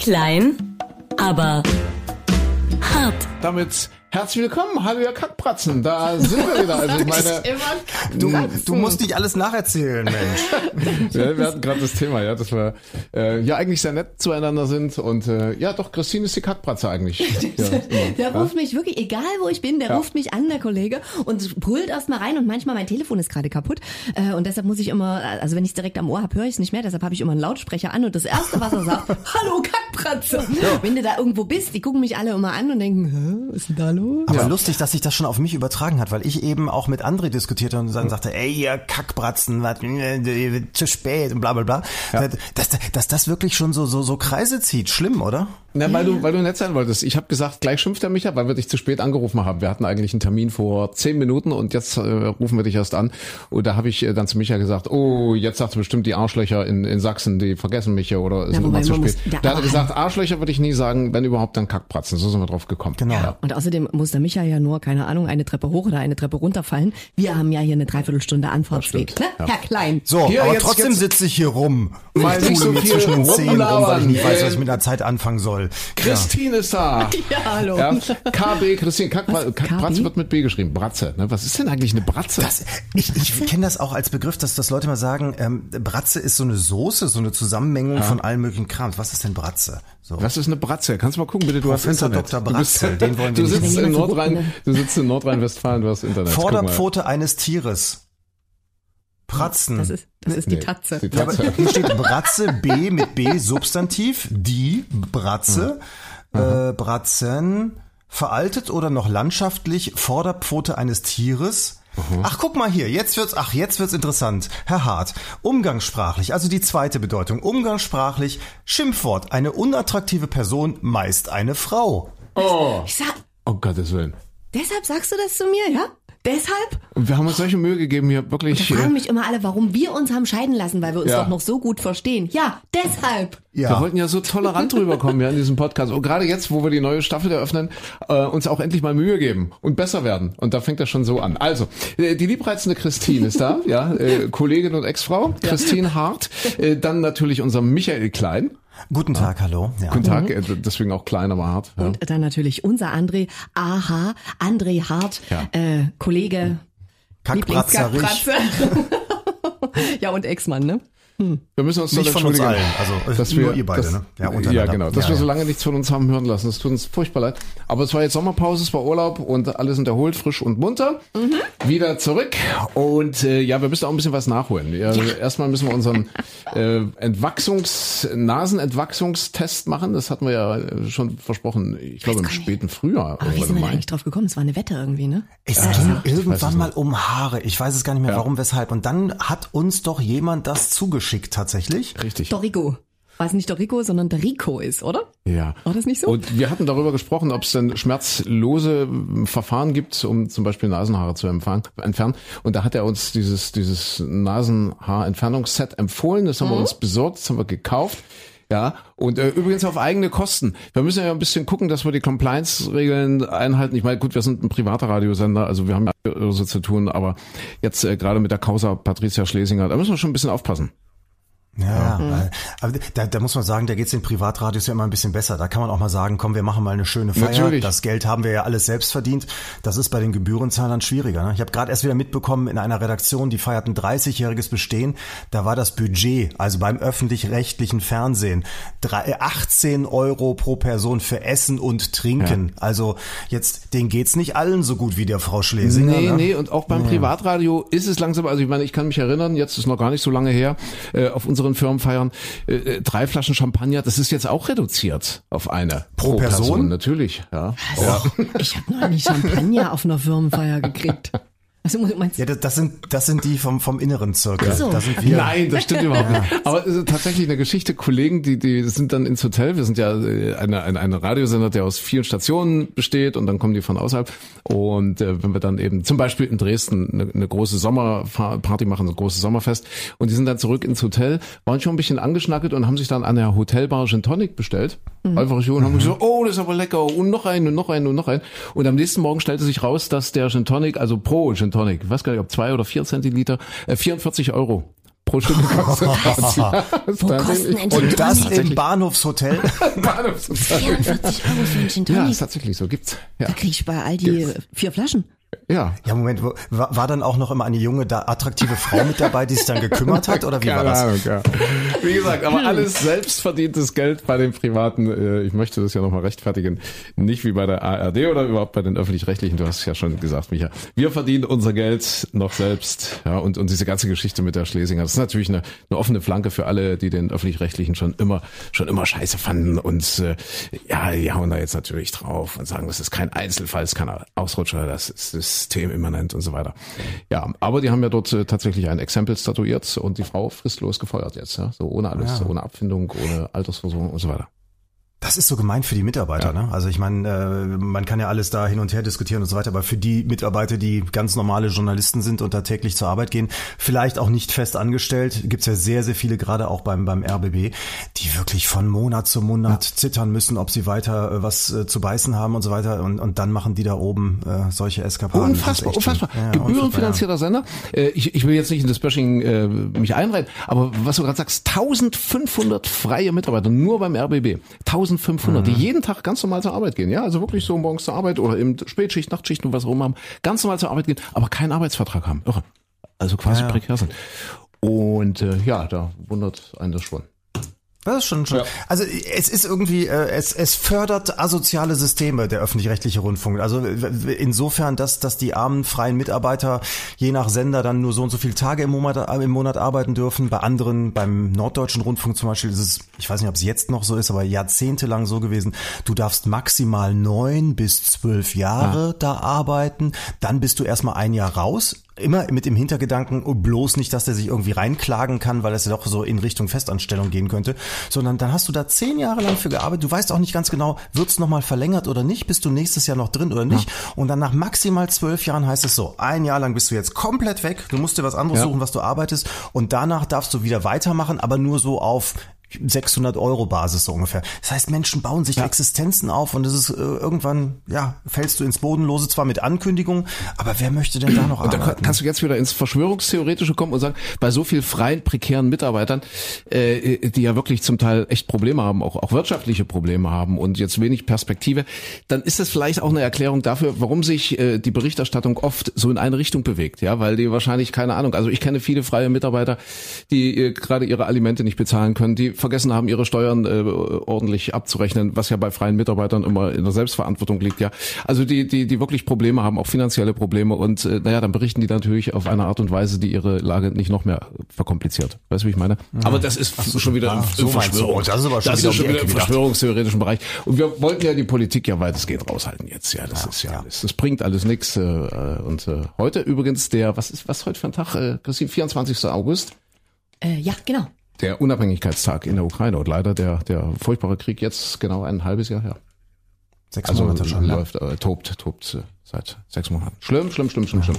Klein, aber hart. Damit herzlich willkommen, hallo ihr Kackpratzen, da sind wir wieder. Also ich meine, Du, du musst nicht alles nacherzählen, Mensch. ja, wir hatten gerade das Thema, ja, dass wir äh, ja eigentlich sehr nett zueinander sind und äh, ja, doch Christine ist die Kackpratze eigentlich. Ja. Der ruft mich wirklich, egal wo ich bin, der Ja. ruft mich an, der Kollege, und brüllt erst mal rein und manchmal mein Telefon ist gerade kaputt. Äh, und deshalb muss ich immer, also wenn ich es direkt am Ohr habe, höre ich es nicht mehr, deshalb habe ich immer einen Lautsprecher an und das Erste, was er sagt, Hallo Kackpratze. Wenn du da irgendwo bist, die gucken mich alle immer an und denken, Hä, was ist denn da los? Aber lustig, dass sich das schon auf mich übertragen hat, weil ich eben auch mit André diskutierte und dann sagte, ey, ihr Kackbratzen, was, zu spät und bla bla bla. Dass, dass das wirklich schon so, so, so Kreise zieht. Schlimm, oder? Na, weil du, weil du nett sein wolltest. Ich habe gesagt, gleich schimpft er mich ab, weil wir dich zu spät angerufen haben. Wir hatten eigentlich einen Termin vor zehn Minuten und jetzt äh, rufen wir dich erst an. Und da habe ich äh, dann zu Micha gesagt, oh, jetzt sagt bestimmt die Arschlöcher in, in Sachsen, die vergessen mich hier oder sind wobei immer zu spät. muss- ja, da hat er gesagt, Arschlöcher würde ich nie sagen, wenn überhaupt dann Kackpratzen. So sind wir drauf gekommen. Genau. Ja. Und außerdem muss der Micha ja nur, keine Ahnung, eine Treppe hoch oder eine Treppe runterfallen. Wir haben ja hier eine Dreiviertelstunde Anfahrtsweg. stimmt, Ne? Herr Klein. So, Hier, aber jetzt- trotzdem sitze ich hier rum. Mal Ich nicht so tue mir zwischen den Zähnen rum, weil ich nicht weiß, was ich mit der Zeit anfangen soll. Ja. Christine ist da. Ja, hallo. Ja, KB, Christine, Kack, KB? wird mit B geschrieben. Bratze, ne? Was ist denn eigentlich eine Bratze? Das, ich ich kenne das auch als Begriff, dass, dass Leute mal sagen, ähm, Bratze ist so eine Soße, so eine Zusammenmengung von allen möglichen Krams. Was ist denn Bratze? So. Was ist eine Bratze? Kannst du mal gucken, bitte, du hast Professor Internet. Dr. Bratze, den wollen wir du nicht sitzt in Nordrhein, du sitzt in Nordrhein-Westfalen, du hast Internet. Vorderpfote eines Tieres. Pratzen. Das ist, das ist die Nee, Tatze. die Ja, aber Tatze. hier steht Bratze, B mit B, Substantiv, die Bratze, äh, Bratzen, veraltet oder noch landschaftlich, Vorderpfote eines Tieres. Ach, guck mal hier, jetzt wird's, ach, jetzt wird's interessant. Herr Hart, umgangssprachlich, also die zweite Bedeutung, umgangssprachlich, Schimpfwort, eine unattraktive Person, meist eine Frau. Oh, Ich sag, oh Gottes Willen. deshalb sagst du das zu mir, ja? Deshalb? Und wir haben uns solche Mühe gegeben, hier Da wirklich. fragen äh, mich immer alle, warum wir uns haben scheiden lassen, weil wir uns Ja. doch noch so gut verstehen. Ja, deshalb. Wir wollten ja so tolerant rüberkommen ja in diesem Podcast. Und gerade jetzt, wo wir die neue Staffel eröffnen, äh, uns auch endlich mal Mühe geben und besser werden. Und da fängt das schon so an. Also, äh, die liebreizende Christine ist da, ja, äh, Kollegin und Ex-Frau, Christine Hart. Äh, dann natürlich unser Michael Klein. Guten Tag, hallo. Ja. Guten Tag, äh, deswegen auch klein, aber hart. Ja. Und dann natürlich unser André, aha, André Hart, Ja. äh, Kollege, Kackbratzerich. Lieblingskackbratze. ja, und Ex-Mann, ne? Wir müssen uns Nicht von uns allen, also, dass nur wir, ihr beide, dass, ne? Ja, Ja, genau, dass Ja, wir so ja. lange nichts von uns haben hören lassen. Das tut uns furchtbar leid. Aber es war jetzt Sommerpause, es war Urlaub und alle sind erholt, frisch und munter. Wieder zurück und äh, ja, wir müssen auch ein bisschen was nachholen. Ja, Erstmal müssen wir unseren äh, Entwachsungs Nasenentwachsungstest machen. Das hatten wir ja äh, schon versprochen. Ich glaube im gar nicht. späten Frühjahr. Aber wie sind wir eigentlich drauf gekommen? Es war eine Wette irgendwie, ne? Es ging irgendwann mal um Haare. Ich weiß es gar nicht mehr, warum, weshalb. Und dann hat uns doch jemand das zugeschickt tatsächlich. Richtig. Dorico. War es nicht Dorico, sondern Dorico ist, oder? Ja. War das nicht so? Und wir hatten darüber gesprochen, ob es denn schmerzlose ähm, Verfahren gibt, um zum Beispiel Nasenhaare zu entfernen. Und da hat er uns dieses, dieses Nasenhaarentfernungsset empfohlen. Das haben wir uns besorgt, das haben wir gekauft. Ja, und äh, übrigens auf eigene Kosten. Wir müssen ja ein bisschen gucken, dass wir die Compliance-Regeln einhalten. Ich meine, gut, wir sind ein privater Radiosender, also wir haben ja so zu tun, aber jetzt äh, gerade mit der Causa Patricia Schlesinger, da müssen wir schon ein bisschen aufpassen. Ja, äh, aber da, da muss man sagen, da geht's den Privatradios ja immer ein bisschen besser. Da kann man auch mal sagen, komm, wir machen mal eine schöne Feier. Natürlich. Das Geld haben wir ja alles selbst verdient. Das ist bei den Gebührenzahlern schwieriger. Ne? Ich habe gerade erst wieder mitbekommen, in einer Redaktion, die feierten 30-jähriges Bestehen, da war das Budget, also beim öffentlich-rechtlichen Fernsehen, drei- äh, 18 Euro pro Person für Essen und Trinken. Also jetzt, denen geht's nicht allen so gut wie der Frau Schlesinger. Nee, ne? nee, und auch beim Privatradio ist es langsam, also ich meine, ich kann mich erinnern, jetzt ist noch gar nicht so lange her, äh, auf unseren Firmenfeiern, äh, äh, drei Flaschen Champagner, das ist jetzt auch reduziert auf eine. Pro Person? Natürlich, ja. Ich habe noch nie Champagner auf einer Firmenfeier gekriegt. Also meinst Ja, das, das sind das sind die vom vom inneren Zirkel. So. Da sind wir. Nein, das stimmt überhaupt nicht. Aber es ist tatsächlich eine Geschichte. Kollegen, die, die sind dann ins Hotel. Wir sind ja äh, eine, eine, eine Radiosender, der aus vielen Stationen besteht und dann kommen die von außerhalb. Und äh, wenn wir dann eben zum Beispiel in Dresden eine, eine große Sommerparty machen, so ein großes Sommerfest und die sind dann zurück ins Hotel, waren schon ein bisschen angeschnackelt und haben sich dann an der Hotelbar Gin Tonic bestellt. Einfach so und haben gesagt, oh, das ist aber lecker und noch einen und noch einen und noch einen. Und am nächsten Morgen stellte sich raus, dass der Gin Tonic, also pro Gin Tonic, ich weiß gar nicht, ob zwei oder vier Zentiliter, äh, 44 Euro pro Stunde kostet das. Ja, Wo kosten denn Gin Und das Tonic? im Bahnhofshotel. 44 Euro für einen Gin Ja, Tonic. ist tatsächlich so, gibt's. Ja, Da krieg ich bei Aldi vier Flaschen. Ja. Ja, Moment, wo- war, war dann auch noch immer eine junge, da, attraktive Frau mit dabei, die sich dann gekümmert hat, oder wie war Keine das? Ahnung, ja. Wie gesagt, aber alles selbstverdientes Geld bei den Privaten. äh, Ich möchte das ja nochmal rechtfertigen. Nicht wie bei der ARD oder überhaupt bei den Öffentlich-Rechtlichen. Du hast es ja schon gesagt, Micha. Wir verdienen unser Geld noch selbst. Ja, und, und diese ganze Geschichte mit der Schlesinger, das ist natürlich eine, eine offene Flanke für alle, die den Öffentlich-Rechtlichen schon immer, schon immer scheiße fanden. Und äh, ja, die hauen da jetzt natürlich drauf und sagen, das ist kein Einzelfall, das ist kein Ausrutscher, das ist systemimmanent und so weiter. Ja, aber die haben ja dort äh, tatsächlich ein Exempel statuiert und die Frau fristlos gefeuert jetzt, ja, so ohne alles, ohne Abfindung, ohne Altersversorgung und so weiter. Das ist so gemein für die Mitarbeiter, ne? Also ich meine, äh, man kann ja alles da hin und her diskutieren und so weiter, aber für die Mitarbeiter, die ganz normale Journalisten sind und da täglich zur Arbeit gehen, vielleicht auch nicht fest angestellt, gibt's ja sehr, sehr viele, gerade auch beim, beim RBB, die wirklich von Monat zu Monat zittern müssen, ob sie weiter äh, was äh, zu beißen haben und so weiter und, und dann machen die da oben äh, solche Eskapaden. Unfassbar, unfassbar. Ja, Gebührenfinanzierter Sender. Äh, ich, ich will jetzt nicht in das Bashing äh, mich einreihen, aber was du gerade sagst, 1500 freie Mitarbeiter nur beim RBB. 1500, Mhm. die jeden Tag ganz normal zur Arbeit gehen. Ja, also wirklich so morgens zur Arbeit oder im Spätschicht, Nachtschicht und was auch immer haben. Ganz normal zur Arbeit gehen, aber keinen Arbeitsvertrag haben. Irre. Also quasi Ja, ja. prekär sind. Und äh, ja, da wundert einen das schon. Das ist schon, schon. Also es ist irgendwie, äh, es, es fördert asoziale Systeme, der öffentlich-rechtliche Rundfunk. Also insofern, dass, dass die armen freien Mitarbeiter je nach Sender dann nur so und so viele Tage im Monat, äh, im Monat arbeiten dürfen. Bei anderen, beim Norddeutschen Rundfunk zum Beispiel, ist es, ich weiß nicht, ob es jetzt noch so ist, aber jahrzehntelang so gewesen. Du darfst maximal neun bis zwölf Jahre da arbeiten. Dann bist du erstmal ein Jahr raus. Immer mit dem Hintergedanken, oh, bloß nicht, dass der sich irgendwie reinklagen kann, weil es ja doch so in Richtung Festanstellung gehen könnte, sondern dann hast du da zehn Jahre lang für gearbeitet. Du weißt auch nicht ganz genau, wird's noch nochmal verlängert oder nicht, bist du nächstes Jahr noch drin oder nicht. Und dann nach maximal zwölf Jahren heißt es so, ein Jahr lang bist du jetzt komplett weg, du musst dir was anderes Ja. suchen, was du arbeitest und danach darfst du wieder weitermachen, aber nur so auf 600 Euro Basis so ungefähr. Das heißt, Menschen bauen sich Existenzen auf und es ist äh, irgendwann, ja, fällst du ins Bodenlose zwar mit Ankündigung, aber wer möchte denn da noch Und arbeiten? kannst du jetzt wieder ins Verschwörungstheoretische kommen und sagen, bei so viel freien, prekären Mitarbeitern, äh, die ja wirklich zum Teil echt Probleme haben, auch, auch wirtschaftliche Probleme haben und jetzt wenig Perspektive, dann ist das vielleicht auch eine Erklärung dafür, warum sich äh, die Berichterstattung oft so in eine Richtung bewegt, ja, weil die wahrscheinlich keine Ahnung, also ich kenne viele freie Mitarbeiter, die äh, gerade ihre Alimente nicht bezahlen können, die vergessen haben, ihre Steuern äh, ordentlich abzurechnen, was ja bei freien Mitarbeitern immer in der Selbstverantwortung liegt, ja. Also die, die, die wirklich Probleme haben, auch finanzielle Probleme und äh, naja, dann berichten die natürlich auf eine Art und Weise, die ihre Lage nicht noch mehr verkompliziert. Weißt du, wie ich meine? Aber das ist schon wieder ah, im, so. Verschwörung. Oh, das ist aber schon das wieder ist schon wieder im verschwörungstheoretischen Bereich. Und wir wollten ja die Politik ja weitestgehend raushalten jetzt. Ja, das ist ja, alles. Das bringt alles nichts. Äh, und äh, heute übrigens der, was ist was heute für ein Tag, äh, Christine, 24. August. Äh, ja, genau. Der Unabhängigkeitstag in der Ukraine und leider der, der furchtbare Krieg jetzt genau ein halbes Jahr her. Sechs Also Monate schon. ne? läuft, äh, tobt, tobt äh, seit sechs Monaten. Schlimm, schlimm, schlimm, schlimm, schlimm.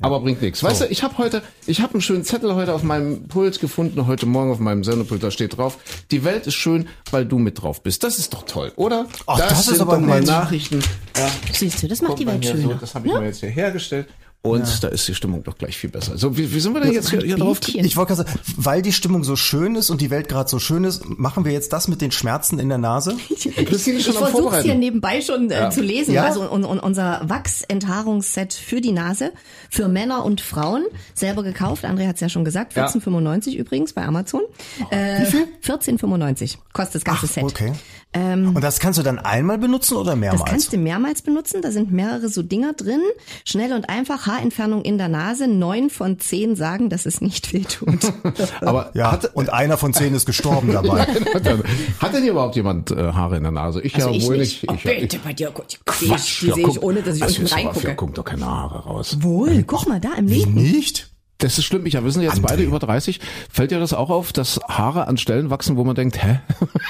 Aber bringt nichts. Weißt du, ich habe heute, ich habe einen schönen Zettel heute auf meinem Pult gefunden, heute Morgen auf meinem Sendepult, da steht drauf, die Welt ist schön, weil du mit drauf bist. Das ist doch toll, oder? Ach, das ist sind aber doch mal. Nachrichten. Ja, Siehst du, das macht die Welt schöner. So, das habe ich mir jetzt hier hergestellt. Und da ist die Stimmung doch gleich viel besser. So, wie, wie sind wir denn jetzt hier, hier drauf? Ich wollte gerade sagen, weil die Stimmung so schön ist und die Welt gerade so schön ist, machen wir jetzt das mit den Schmerzen in der Nase? Ich am versuche Vorbereiten. hier nebenbei schon äh, zu lesen. Ja? Also un, un, unser Wachsenthaarungsset für die Nase, für Männer und Frauen, selber gekauft. André hat es ja schon gesagt, Ja. 14,95 übrigens bei Amazon. Äh, Wie viel? 14,95 kostet das ganze Set. Okay. Ähm, Und das kannst du dann einmal benutzen oder das mehrmals? kannst du mehrmals benutzen. Da sind mehrere so Dinger drin. Schnell und einfach Haarentfernung in der Nase. Neun von zehn sagen, dass es nicht wehtut. Aber ja, hat, und einer von zehn ist gestorben dabei. hat, denn, überhaupt jemand äh, Haare in der Nase? Ich Also ja ich wohl nicht. nicht. Oh, Ich, bitte, ich, bei dir, Gott, Quatsch, die ja, sehe guck, ich, ohne dass ich also unten reingucke. Guckt doch keine Haare raus. Wohl, guck mal da im Leben. Nicht? Das ist schlimm. Ja, wir sind jetzt André. beide über 30. Fällt dir das auch auf, dass Haare an Stellen wachsen, wo man denkt, hä?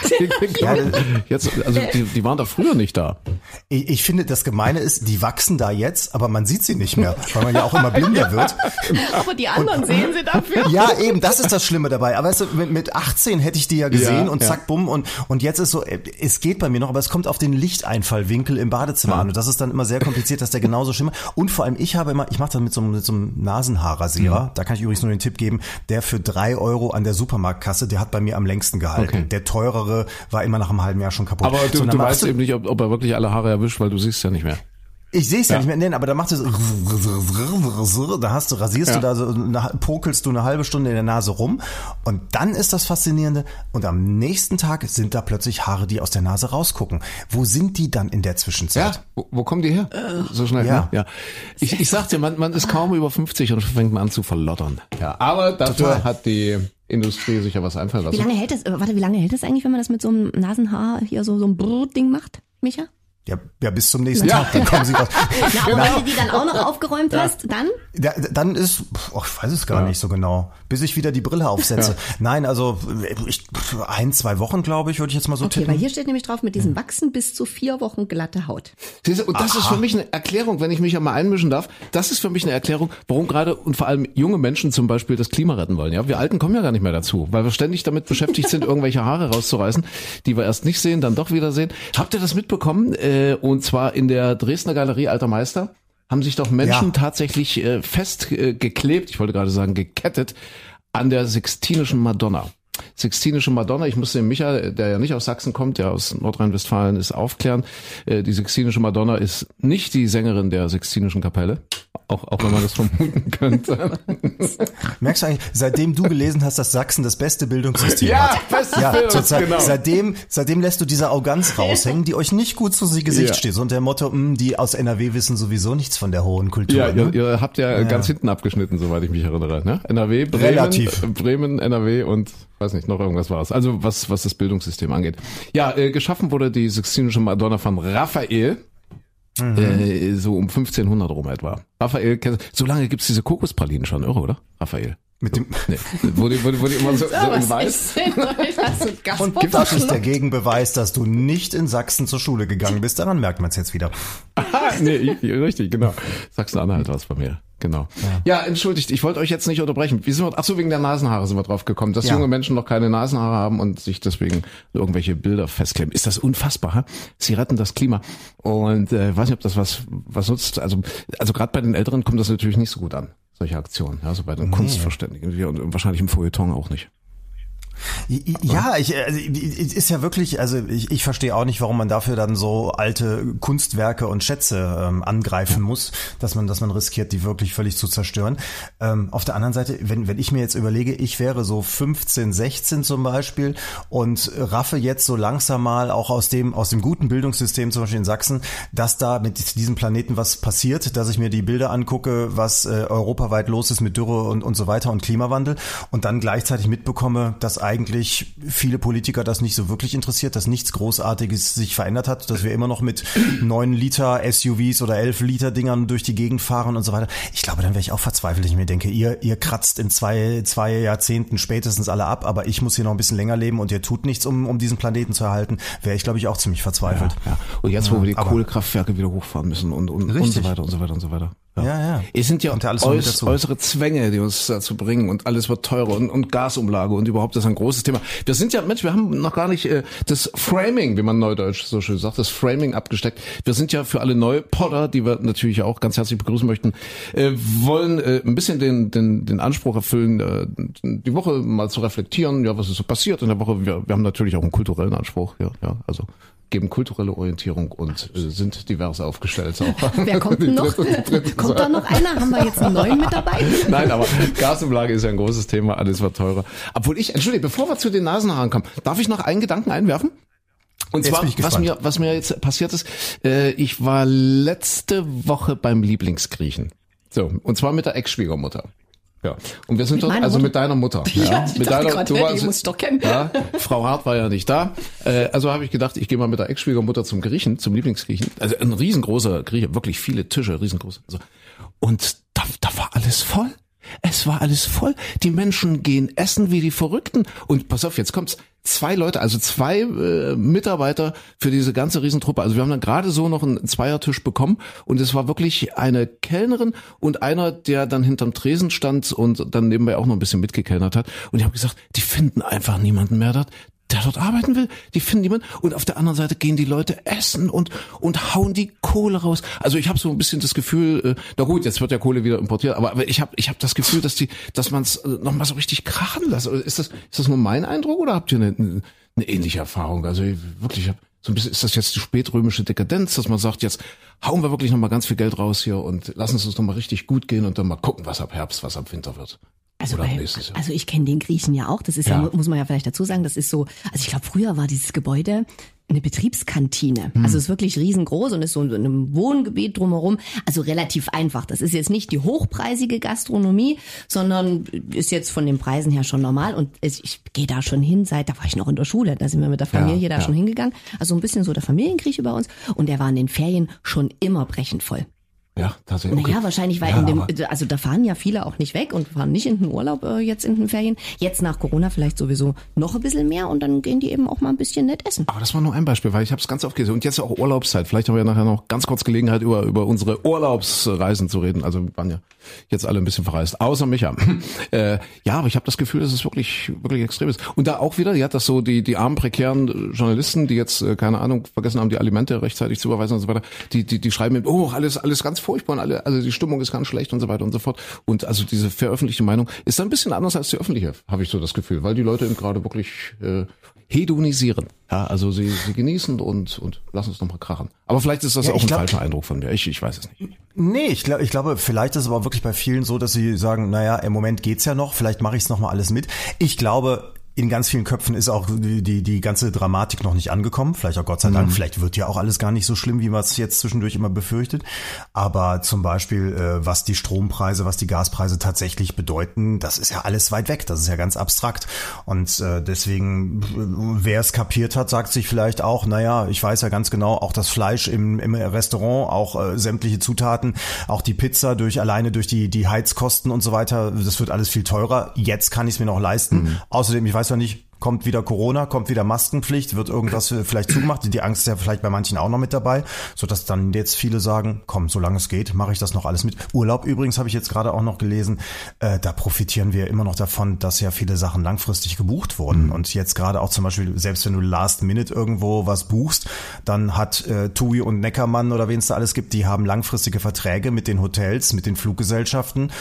jetzt, also die, die waren doch früher nicht da. Ich, ich finde, das Gemeine ist, die wachsen da jetzt, aber man sieht sie nicht mehr, weil man ja auch immer blinder wird. Aber die anderen sehen sie dafür. Ja, eben, das ist das Schlimme dabei. Aber weißt du, mit, mit 18 hätte ich die ja gesehen Ja, und ja. zack, bumm. Und, und jetzt ist so, äh, es geht bei mir noch, aber es kommt auf den Lichteinfallwinkel im Badezimmer an. Und das ist dann immer sehr kompliziert, dass der genauso schimmert. Und vor allem, ich habe immer, ich mache das mit so, einem- mit so einem Nasenhaarrasierer. Da kann ich übrigens nur den Tipp geben, der für drei Euro an der Supermarktkasse, der hat bei mir am längsten gehalten. Okay. Der teurere war immer nach einem halben Jahr schon kaputt. Aber du, So, du weißt eben nicht, ob, ob er wirklich alle Haare erwischt, weil du siehst ja nicht mehr. Ich sehe es ja. Ja. nicht mehr, nennen, aber da macht es da hast du rasierst Ja. du da so pokelst du eine halbe Stunde in der Nase rum und dann ist das faszinierende und am nächsten Tag sind da plötzlich Haare, die aus der Nase rausgucken. Wo sind die dann in der Zwischenzeit? Ja, wo, wo kommen die her? so schnell, ja. ne? Ja. Ich, ich sag dir, man, man ist kaum über 50 und fängt man an zu verlottern. Ja, aber dafür Total. hat die Industrie sich ja was einfallen Wie lassen. lange hält das, äh, warte, wie lange hält das eigentlich, wenn man das mit so einem Nasenhaar hier so, so ein Brrr-Ding macht, Micha? Ja, ja, bis zum nächsten Ja. Tag, dann kommen sie raus. Na, aber wenn du die dann auch noch aufgeräumt hast, dann? Ja, dann ist, oh, ich weiß es gar nicht so genau, bis ich wieder die Brille aufsetze. Nein, also ich, ein, zwei Wochen, glaube ich, würde ich jetzt mal so Okay, tippen. weil hier steht nämlich drauf, mit diesem Wachsen bis zu vier Wochen glatte Haut. Und das ist für mich eine Erklärung, wenn ich mich ja mal einmischen darf, das ist für mich eine Erklärung, warum gerade und vor allem junge Menschen zum Beispiel das Klima retten wollen. Ja, Wir Alten kommen ja gar nicht mehr dazu, weil wir ständig damit beschäftigt sind, irgendwelche Haare rauszureißen, die wir erst nicht sehen, dann doch wieder sehen. Habt ihr das mitbekommen? Äh, und zwar in der Dresdner Galerie Alter Meister haben sich doch Menschen Ja. tatsächlich äh, festgeklebt, äh, ich wollte gerade sagen gekettet, an der Sixtinischen Madonna. Sixtinische Madonna, ich musste den Micha, der ja nicht aus Sachsen kommt, der aus Nordrhein-Westfalen ist, aufklären. Äh, Die Sixtinische Madonna ist nicht die Sängerin der Sixtinischen Kapelle, auch, auch wenn man das vermuten könnte. Merkst du eigentlich, seitdem du gelesen hast, dass Sachsen das beste Bildungssystem Ja, hat. bestes Ja, Bildungs- zurzeit, genau. seitdem, seitdem lässt du diese Arroganz raushängen, die euch nicht gut zu Gesicht Ja. steht. So unter dem Motto, "Hm, die aus NRW wissen sowieso nichts von der hohen Kultur. Ja, ne? ihr, ihr habt ja, ganz hinten abgeschnitten, soweit ich mich erinnere. Ne? NRW, Bremen, Relativ. Bremen, NRW und weiß nicht, noch irgendwas war es. Also was, was das Bildungssystem angeht. Ja, äh, geschaffen wurde die Sixtinische Madonna von Raphael. Äh, so um 1500 rum etwa. Raphael, so lange gibt's diese Kokospralinen schon, irre, oder? Raphael. Mit dem, Nee, die, wo die immer so, so in weiß. und gibt das ist der Gegenbeweis, dass du nicht in Sachsen zur Schule gegangen bist. Daran merkt man es jetzt wieder. Ah, nee, ich, richtig, genau. Sachsen-Anhalt war es bei mir. Genau. Ja. entschuldigt, ich wollte euch jetzt nicht unterbrechen. Wie sind wir, ach so, wegen der Nasenhaare sind wir drauf gekommen, dass Ja. junge Menschen noch keine Nasenhaare haben und sich deswegen irgendwelche Bilder festkleben. Ist das unfassbar, ha? Sie retten das Klima. Und äh, weiß nicht, ob das was, was nutzt. Also, also gerade bei den Älteren kommt das natürlich nicht so gut an, solche Aktionen. Also bei den Kunstverständigen wir- und wahrscheinlich im Feuilleton auch nicht. Ja, ich, also, ich- ist ja wirklich, also ich, ich verstehe auch nicht, warum man dafür dann so alte Kunstwerke und Schätze ähm, angreifen muss, dass man, dass man riskiert, die wirklich völlig zu zerstören. Ähm, auf der anderen Seite, wenn, wenn ich mir jetzt überlege, ich wäre so 15, 16 zum Beispiel und raffe jetzt so langsam mal auch aus dem, aus dem guten Bildungssystem, zum Beispiel in Sachsen, dass da mit diesem Planeten was passiert, dass ich mir die Bilder angucke, was äh, europaweit los ist mit Dürre und, und so weiter und Klimawandel und dann gleichzeitig mitbekomme, dass eigentlich viele Politiker das nicht so wirklich interessiert, dass nichts Großartiges sich verändert hat, dass wir immer noch mit neun Liter SUVs oder elf Liter Dingern durch die Gegend fahren und so weiter. Ich glaube, dann wäre ich auch verzweifelt, wenn ich mir denke, ihr, ihr kratzt in zwei, zwei Jahrzehnten spätestens alle ab, aber ich muss hier noch ein bisschen länger leben und ihr tut nichts, um, um diesen Planeten zu erhalten, wäre ich, glaube ich, auch ziemlich verzweifelt. Ja. Und jetzt, wo wir die Kohlekraftwerke wieder hochfahren müssen und, und, und so weiter und so weiter und so weiter. Ja, ja. Es sind ja, ja äuß, äußere Zwänge, die uns dazu bringen und alles wird teurer und, und Gasumlage und überhaupt das ein großes Thema. Wir sind ja, Mensch, wir haben noch gar nicht äh, das Framing, wie man neudeutsch so schön sagt, das Framing abgesteckt. Wir sind ja für alle Neupodder, die wir natürlich auch ganz herzlich begrüßen möchten, äh, wollen äh, ein bisschen den, den, den Anspruch erfüllen, äh, die Woche mal zu reflektieren, ja, was ist so passiert in der Woche. Wir, wir haben natürlich auch einen kulturellen Anspruch, ja, ja, also geben kulturelle Orientierung und äh, sind divers aufgestellt. Auch. Wer kommt denn noch? kommt da noch einer? Haben wir jetzt einen neuen mit dabei? Nein, aber Gasumlage ist ja ein großes Thema, alles wird teurer. Obwohl ich, entschuldige, bevor wir zu den Nasenhaaren kommen, darf ich noch einen Gedanken einwerfen? Und Jetzt zwar, bin ich was gespannt. mir, was mir jetzt passiert ist, äh, ich war letzte Woche beim Lieblingsgriechen. So, und zwar mit der Ex-Schwiegermutter. Ja. Und wir sind dort, meiner also Mutter? mit deiner Mutter. Ja, ich dachte gerade, hey, die muss ich doch kennen. Ja, Frau Hart war ja nicht da. Äh, also habe ich gedacht, ich gehe mal mit der Ex-Schwiegermutter zum Griechen, zum Lieblingsgriechen. Also ein riesengroßer Grieche, wirklich viele Tische, riesengroß. Also, und da, da war alles voll. Es war alles voll. Die Menschen gehen essen wie die Verrückten. Und pass auf, jetzt kommt's. Zwei Leute, also zwei äh, Mitarbeiter für diese ganze Riesentruppe. Also wir haben dann gerade so noch einen Zweiertisch bekommen und es war wirklich eine Kellnerin und einer, der dann hinterm Tresen stand und dann nebenbei auch noch ein bisschen mitgekellnert hat. Und ich habe gesagt, die finden einfach niemanden mehr dort der dort arbeiten will, die finden niemand. Und auf der anderen Seite gehen die Leute essen und und hauen die Kohle raus. Also ich habe so ein bisschen das Gefühl, äh, na gut, jetzt wird ja Kohle wieder importiert, aber, ich habe ich hab das Gefühl, dass die, dass man es äh, noch mal so richtig krachen lässt. Ist das ist das nur mein Eindruck oder habt ihr eine, eine ähnliche Erfahrung? Also ich, wirklich, ich hab, so ein bisschen ist das jetzt die spätrömische Dekadenz, dass man sagt, jetzt hauen wir wirklich noch mal ganz viel Geld raus hier und lassen es uns noch mal richtig gut gehen und dann mal gucken, was ab Herbst, was ab Winter wird. Also, bei, also ich kenne den Griechen ja auch. Das ist ja. ja. muss man ja vielleicht dazu sagen, das ist so, also ich glaube, früher war dieses Gebäude eine Betriebskantine. Hm. Also ist wirklich riesengroß und ist so in einem Wohngebiet drumherum. Also relativ einfach. Das ist jetzt nicht die hochpreisige Gastronomie, sondern ist jetzt von den Preisen her schon normal. Und ich gehe da schon hin, seit, da war ich noch in der Schule, da sind wir mit der Familie ja, da ja. schon hingegangen. Also ein bisschen so der Familiengrieche bei uns. Und der war in den Ferien schon immer brechend voll. Ja, tatsächlich. Naja, wahrscheinlich, weil ja, in dem, also da fahren ja viele auch nicht weg und fahren nicht in den Urlaub äh, jetzt in den Ferien. Jetzt nach Corona vielleicht sowieso noch ein bisschen mehr und dann gehen die eben auch mal ein bisschen nett essen. Aber das war nur ein Beispiel, weil ich habe es ganz oft gesehen. Und jetzt auch Urlaubszeit. Vielleicht haben wir ja nachher noch ganz kurz Gelegenheit, über, über unsere Urlaubsreisen zu reden. Also wir waren ja jetzt alle ein bisschen verreist, außer Micha. äh, ja, aber ich habe das Gefühl, dass es wirklich, wirklich extrem ist. Und da auch wieder, ja, dass so die, die armen, prekären Journalisten, die jetzt, äh, keine Ahnung, vergessen haben, die Alimente rechtzeitig zu überweisen und so weiter, die, die, die schreiben eben, oh, alles, alles ganz furchtbar und alle, also die Stimmung ist ganz schlecht und so weiter und so fort. Und also diese veröffentlichte Meinung ist ein bisschen anders als die öffentliche, habe ich so das Gefühl, weil die Leute eben gerade wirklich äh, hedonisieren. Ja, also sie, sie genießen und, und lassen es nochmal krachen. Aber vielleicht ist das ja, auch ein glaub, falscher Eindruck von mir. Ich, ich weiß es nicht. Nee, ich, glaub, ich glaube, vielleicht ist es aber wirklich bei vielen so, dass sie sagen, naja, im Moment geht's ja noch, vielleicht mache ich es nochmal alles mit. Ich glaube, in ganz vielen Köpfen ist auch die, die, die ganze Dramatik noch nicht angekommen. Vielleicht auch Gott sei Dank. Mhm. Vielleicht wird ja auch alles gar nicht so schlimm, wie man es jetzt zwischendurch immer befürchtet. Aber zum Beispiel, äh, was die Strompreise, was die Gaspreise tatsächlich bedeuten, das ist ja alles weit weg. Das ist ja ganz abstrakt. Und äh, deswegen, wer es kapiert hat, sagt sich vielleicht auch, naja, ich weiß ja ganz genau, auch das Fleisch im, im Restaurant, auch äh, sämtliche Zutaten, auch die Pizza durch alleine durch die, die Heizkosten und so weiter, das wird alles viel teurer. Jetzt kann ich es mir noch leisten. Mhm. Außerdem, ich weiß weiß ja nicht, kommt wieder Corona, kommt wieder Maskenpflicht, wird irgendwas vielleicht zugemacht. Die Angst ist ja vielleicht bei manchen auch noch mit dabei, so dass dann jetzt viele sagen, komm, solange es geht, mache ich das noch alles mit. Urlaub übrigens habe ich jetzt gerade auch noch gelesen, äh, da profitieren wir immer noch davon, dass ja viele Sachen langfristig gebucht wurden mhm. und jetzt gerade auch zum Beispiel, selbst wenn du Last Minute irgendwo was buchst, dann hat äh, TUI und Neckermann oder wen es da alles gibt, die haben langfristige Verträge mit den Hotels, mit den Fluggesellschaften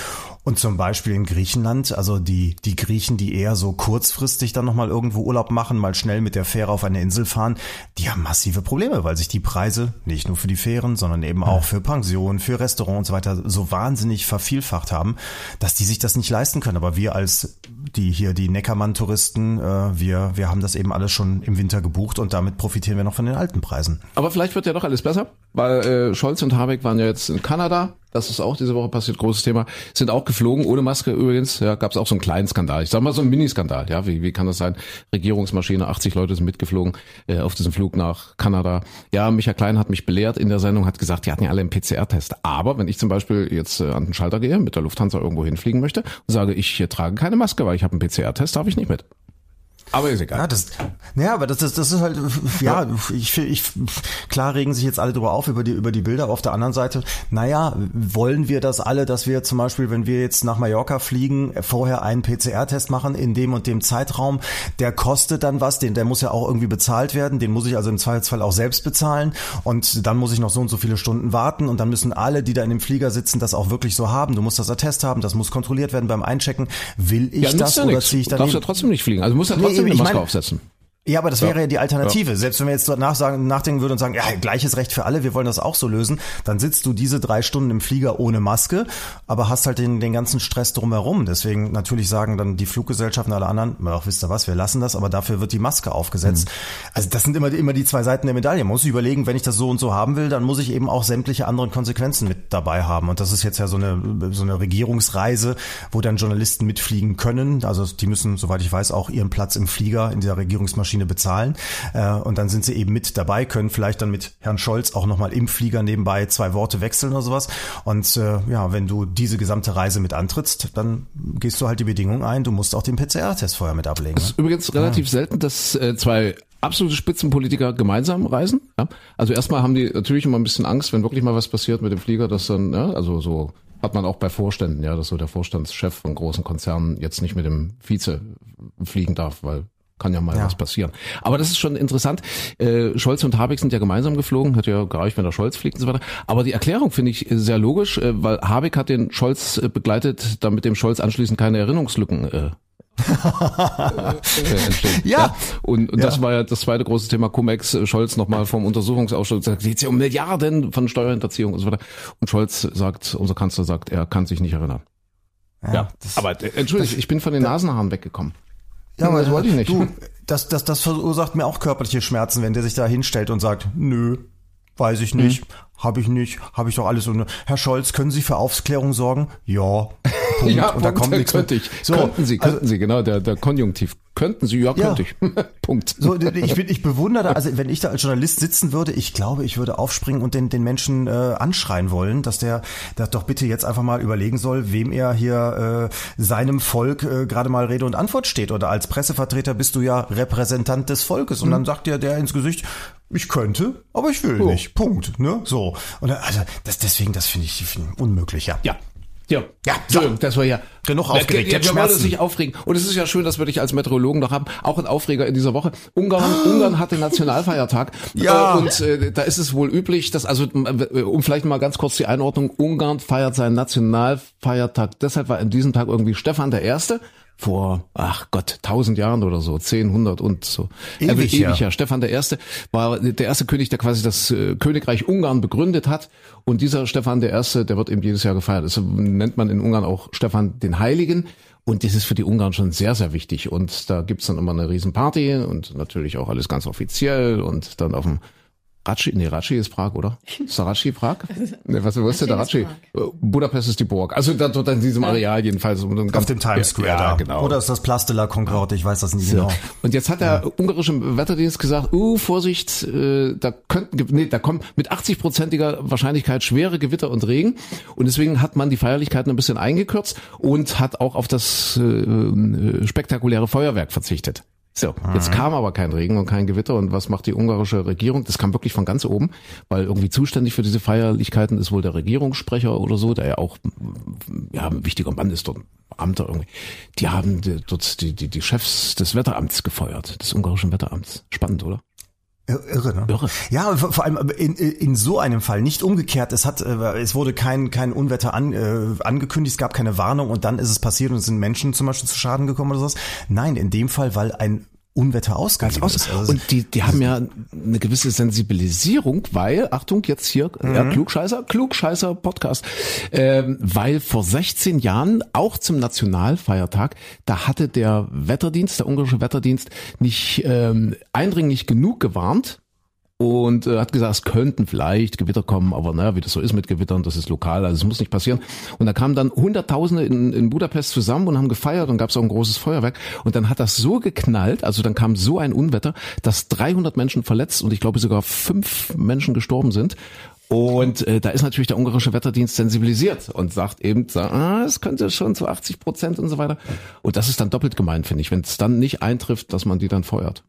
und zum Beispiel in Griechenland, also die, die Griechen, die eher so kurzfristig dann nochmal irgendwo Urlaub machen, mal schnell mit der Fähre auf eine Insel fahren, die haben massive Probleme, weil sich die Preise nicht nur für die Fähren, sondern eben auch für Pensionen, für Restaurants und so weiter so wahnsinnig vervielfacht haben, dass die sich das nicht leisten können. Aber wir als die hier, die Neckermann-Touristen, äh, wir, wir haben das eben alles schon im Winter gebucht und damit profitieren wir noch von den alten Preisen. Aber vielleicht wird ja doch alles besser, weil äh, Scholz und Habeck waren ja jetzt in Kanada das ist auch diese Woche passiert, großes Thema, sind auch geflogen, ohne Maske übrigens. Ja, gab es auch so einen kleinen Skandal. Ich sag mal so einen Miniskandal. Ja, wie, wie kann das sein? Regierungsmaschine, 80 Leute sind mitgeflogen äh, auf diesem Flug nach Kanada. Ja, Michael Klein hat mich belehrt in der Sendung, hat gesagt, die hatten ja alle einen PCR-Test. Aber wenn ich zum Beispiel jetzt äh, an den Schalter gehe, mit der Lufthansa irgendwo hinfliegen möchte und sage, ich äh, trage keine Maske, weil ich habe einen PCR-Test, darf ich nicht mit. Aber ist egal. Ja, das, ja aber das, das, das ist halt, ja, ich, ich, klar regen sich jetzt alle drüber auf über die, über die Bilder. Aber auf der anderen Seite, naja, wollen wir das alle, dass wir zum Beispiel, wenn wir jetzt nach Mallorca fliegen, vorher einen PCR-Test machen in dem und dem Zeitraum, der kostet dann was, den, der muss ja auch irgendwie bezahlt werden, den muss ich also im Zweifelsfall auch selbst bezahlen und dann muss ich noch so und so viele Stunden warten und dann müssen alle, die da in dem Flieger sitzen, das auch wirklich so haben. Du musst das Attest haben, das muss kontrolliert werden beim Einchecken. Will ich ja, das ja oder ziehe ich dann? Du darfst ja trotzdem nicht fliegen. Also muss ja trotzdem trotzdem eine Maske aufsetzen. Ja, aber das wäre ja die Alternative. Ja. Selbst wenn wir jetzt danach sagen, nachdenken würden und sagen, ja, gleiches Recht für alle, wir wollen das auch so lösen, dann sitzt du diese drei Stunden im Flieger ohne Maske, aber hast halt den, den ganzen Stress drumherum. Deswegen natürlich sagen dann die Fluggesellschaften, alle anderen, ach, wisst ihr was, wir lassen das, aber dafür wird die Maske aufgesetzt. Mhm. Also das sind immer, immer die zwei Seiten der Medaille. Man muss sich überlegen, wenn ich das so und so haben will, dann muss ich eben auch sämtliche anderen Konsequenzen mit dabei haben. Und das ist jetzt ja so eine, so eine Regierungsreise, wo dann Journalisten mitfliegen können. Also die müssen, soweit ich weiß, auch ihren Platz im Flieger in dieser Regierungsmaschine Kaffeemaschine bezahlen. Äh, und dann sind sie eben mit dabei, können vielleicht dann mit Herrn Scholz auch nochmal im Flieger nebenbei zwei Worte wechseln oder sowas. Und äh, ja, wenn du diese gesamte Reise mit antrittst, dann gehst du halt die Bedingung ein, du musst auch den PCR-Test vorher mit ablegen. Das ist übrigens relativ selten, dass äh, zwei absolute Spitzenpolitiker gemeinsam reisen. Ja? Also erstmal haben die natürlich immer ein bisschen Angst, wenn wirklich mal was passiert mit dem Flieger, dass dann, ja, also so hat man auch bei Vorständen, ja, dass so der Vorstandschef von großen Konzernen jetzt nicht mit dem Vize fliegen darf, weil kann ja mal Ja. was passieren. Aber das ist schon interessant. Äh, Scholz und Habeck sind ja gemeinsam geflogen, hat ja gereicht, wenn der Scholz fliegt und so weiter. Aber die Erklärung finde ich sehr logisch, äh, weil Habeck hat den Scholz äh, begleitet, damit dem Scholz anschließend keine Erinnerungslücken äh, äh, entstehen. Ja. Und, und Ja. das war ja das zweite große Thema Cum-Ex. äh, Scholz nochmal vom Untersuchungsausschuss sagt, es geht ja um Milliarden von Steuerhinterziehung und so weiter. Und Scholz sagt, unser Kanzler sagt, er kann sich nicht erinnern. Ja, das- aber äh, entschuldige, ich bin von den Nasenhaaren weggekommen. Ja, das wollte ich nicht. Du, das, das, das verursacht mir auch körperliche Schmerzen, wenn der sich da hinstellt und sagt, nö, weiß ich nicht, Hm. habe ich nicht, habe ich doch alles. Und Herr Scholz, können Sie für Aufklärung sorgen? Ja. Punkt. Ja, und da kommt nichts könnte ich. So, könnten Sie, könnten also, Sie, genau, der, der Konjunktiv. Könnten Sie, ja, Ja. könnte ich. Punkt. so, ich, bin, ich bewundere, also wenn ich da als Journalist sitzen würde, ich glaube, ich würde aufspringen und den, den Menschen äh, anschreien wollen, dass der, der doch bitte jetzt einfach mal überlegen soll, wem er hier äh, seinem Volk äh, gerade mal Rede und Antwort steht. Oder als Pressevertreter bist du ja Repräsentant des Volkes. Und dann sagt dir der ins Gesicht, ich könnte, aber ich will Oh. nicht. Punkt. Ne? So. Und also das, deswegen, das finde ich, find ich unmöglich, ja. Ja. Ja, Ja, Entschuldigung, das war ja Genug aufgeregt, Ja, jetzt wir wollen uns nicht aufregen. Und es ist ja schön, dass wir dich als Meteorologen noch haben. Auch ein Aufreger in dieser Woche. Ungarn, Ungarn hatte Nationalfeiertag. Ja. Äh, Und äh, da ist es wohl üblich, dass, also äh, um vielleicht mal ganz kurz die Einordnung, Ungarn feiert seinen Nationalfeiertag. Deshalb war in diesem Tag irgendwie Stefan der Erste vor, ach Gott, tausend Jahren oder so, zehn, hundert und so. Ewig, äh, ja. ewig ja. Stefan der Erste war der erste König, der quasi das äh, Königreich Ungarn begründet hat. Und dieser Stefan der Erste, der wird eben jedes Jahr gefeiert. Das nennt man in Ungarn auch Stefan den Heiligen. Und das ist für die Ungarn schon sehr, sehr wichtig. Und da gibt's dann immer eine Riesenparty und natürlich auch alles ganz offiziell und dann auf dem Ratschi, nee, Ratschi ist Prag, oder? Ist Ratschi Prag? Nee, was, wo ist denn der Ratschi Äh, Budapest ist die Burg. Also da, dort in diesem Areal jedenfalls. Und dann Auf dem Times Square ja, da. genau. Oder ist das Place de la Concorde? Ich weiß das nicht So. genau. Und jetzt hat der ungarische Wetterdienst gesagt, uh, Vorsicht, äh, da könnten, nee, da kommen mit 80-prozentiger Wahrscheinlichkeit schwere Gewitter und Regen. Und deswegen hat man die Feierlichkeiten ein bisschen eingekürzt und hat auch auf das äh, äh, spektakuläre Feuerwerk verzichtet. So, jetzt kam aber kein Regen und kein Gewitter und was macht die ungarische Regierung? Das kam wirklich von ganz oben, weil irgendwie zuständig für diese Feierlichkeiten ist wohl der Regierungssprecher oder so, der ja auch ja, ein wichtiger Mann ist dort, Beamter irgendwie. Die haben dort die, die, die Chefs des Wetteramts gefeuert, des ungarischen Wetteramts. Spannend, oder? Irre, ne? Irre. Ja, vor allem in, in so einem Fall, nicht umgekehrt. Es hat, äh, es wurde kein, kein Unwetter an, äh, angekündigt, es gab keine Warnung und dann ist es passiert und es sind Menschen zum Beispiel zu Schaden gekommen oder sowas. Nein, in dem Fall, weil ein Unwetter ausgeblieben Aus. ist. Also, Und die, die haben ja eine gewisse Sensibilisierung, weil, Achtung, jetzt hier, ja, Klugscheißer, Klugscheißer Podcast, ähm, weil vor 16 Jahren, auch zum Nationalfeiertag, da hatte der Wetterdienst, der ungarische Wetterdienst, nicht ähm, eindringlich genug gewarnt, und äh, hat gesagt, es könnten vielleicht Gewitter kommen, aber naja, wie das so ist mit Gewittern, das ist lokal, also es muss nicht passieren. Und da kamen dann Hunderttausende in, in Budapest zusammen und haben gefeiert und gab es auch ein großes Feuerwerk. Und dann hat das so geknallt, also dann kam so ein Unwetter, dass 300 Menschen verletzt und ich glaube sogar fünf Menschen gestorben sind. Und äh, da ist natürlich der ungarische Wetterdienst sensibilisiert und sagt eben, ah, es könnte schon zu 80 Prozent und so weiter. Und das ist dann doppelt gemeint, finde ich, wenn es dann nicht eintrifft, dass man die dann feuert.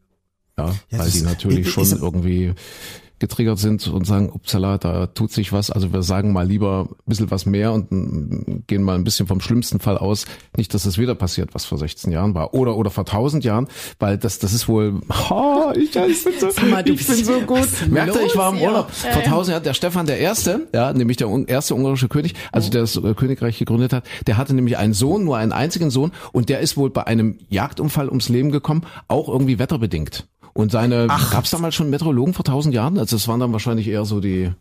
Ja, Ja, weil das die natürlich ist- schon ist- irgendwie getriggert sind und sagen, upsala, da tut sich was. Also wir sagen mal lieber ein bisschen was mehr und mm, gehen mal ein bisschen vom schlimmsten Fall aus. Nicht, dass es wieder passiert, was vor 16 Jahren war. Oder oder vor 1000 Jahren, weil das das ist wohl, oh, ich, ich bin so, mal, ich bin so gut. Merkt ihr, ich war im? Urlaub. Vor 1000 Jahren, der Stefan der Erste, ja, nämlich der erste ungarische König, also der das äh, Königreich gegründet hat, der hatte nämlich einen Sohn, nur einen einzigen Sohn und der ist wohl bei einem Jagdunfall ums Leben gekommen, auch irgendwie wetterbedingt. Und seine, gab es damals schon Meteorologen vor tausend Jahren? Also das waren dann wahrscheinlich eher so die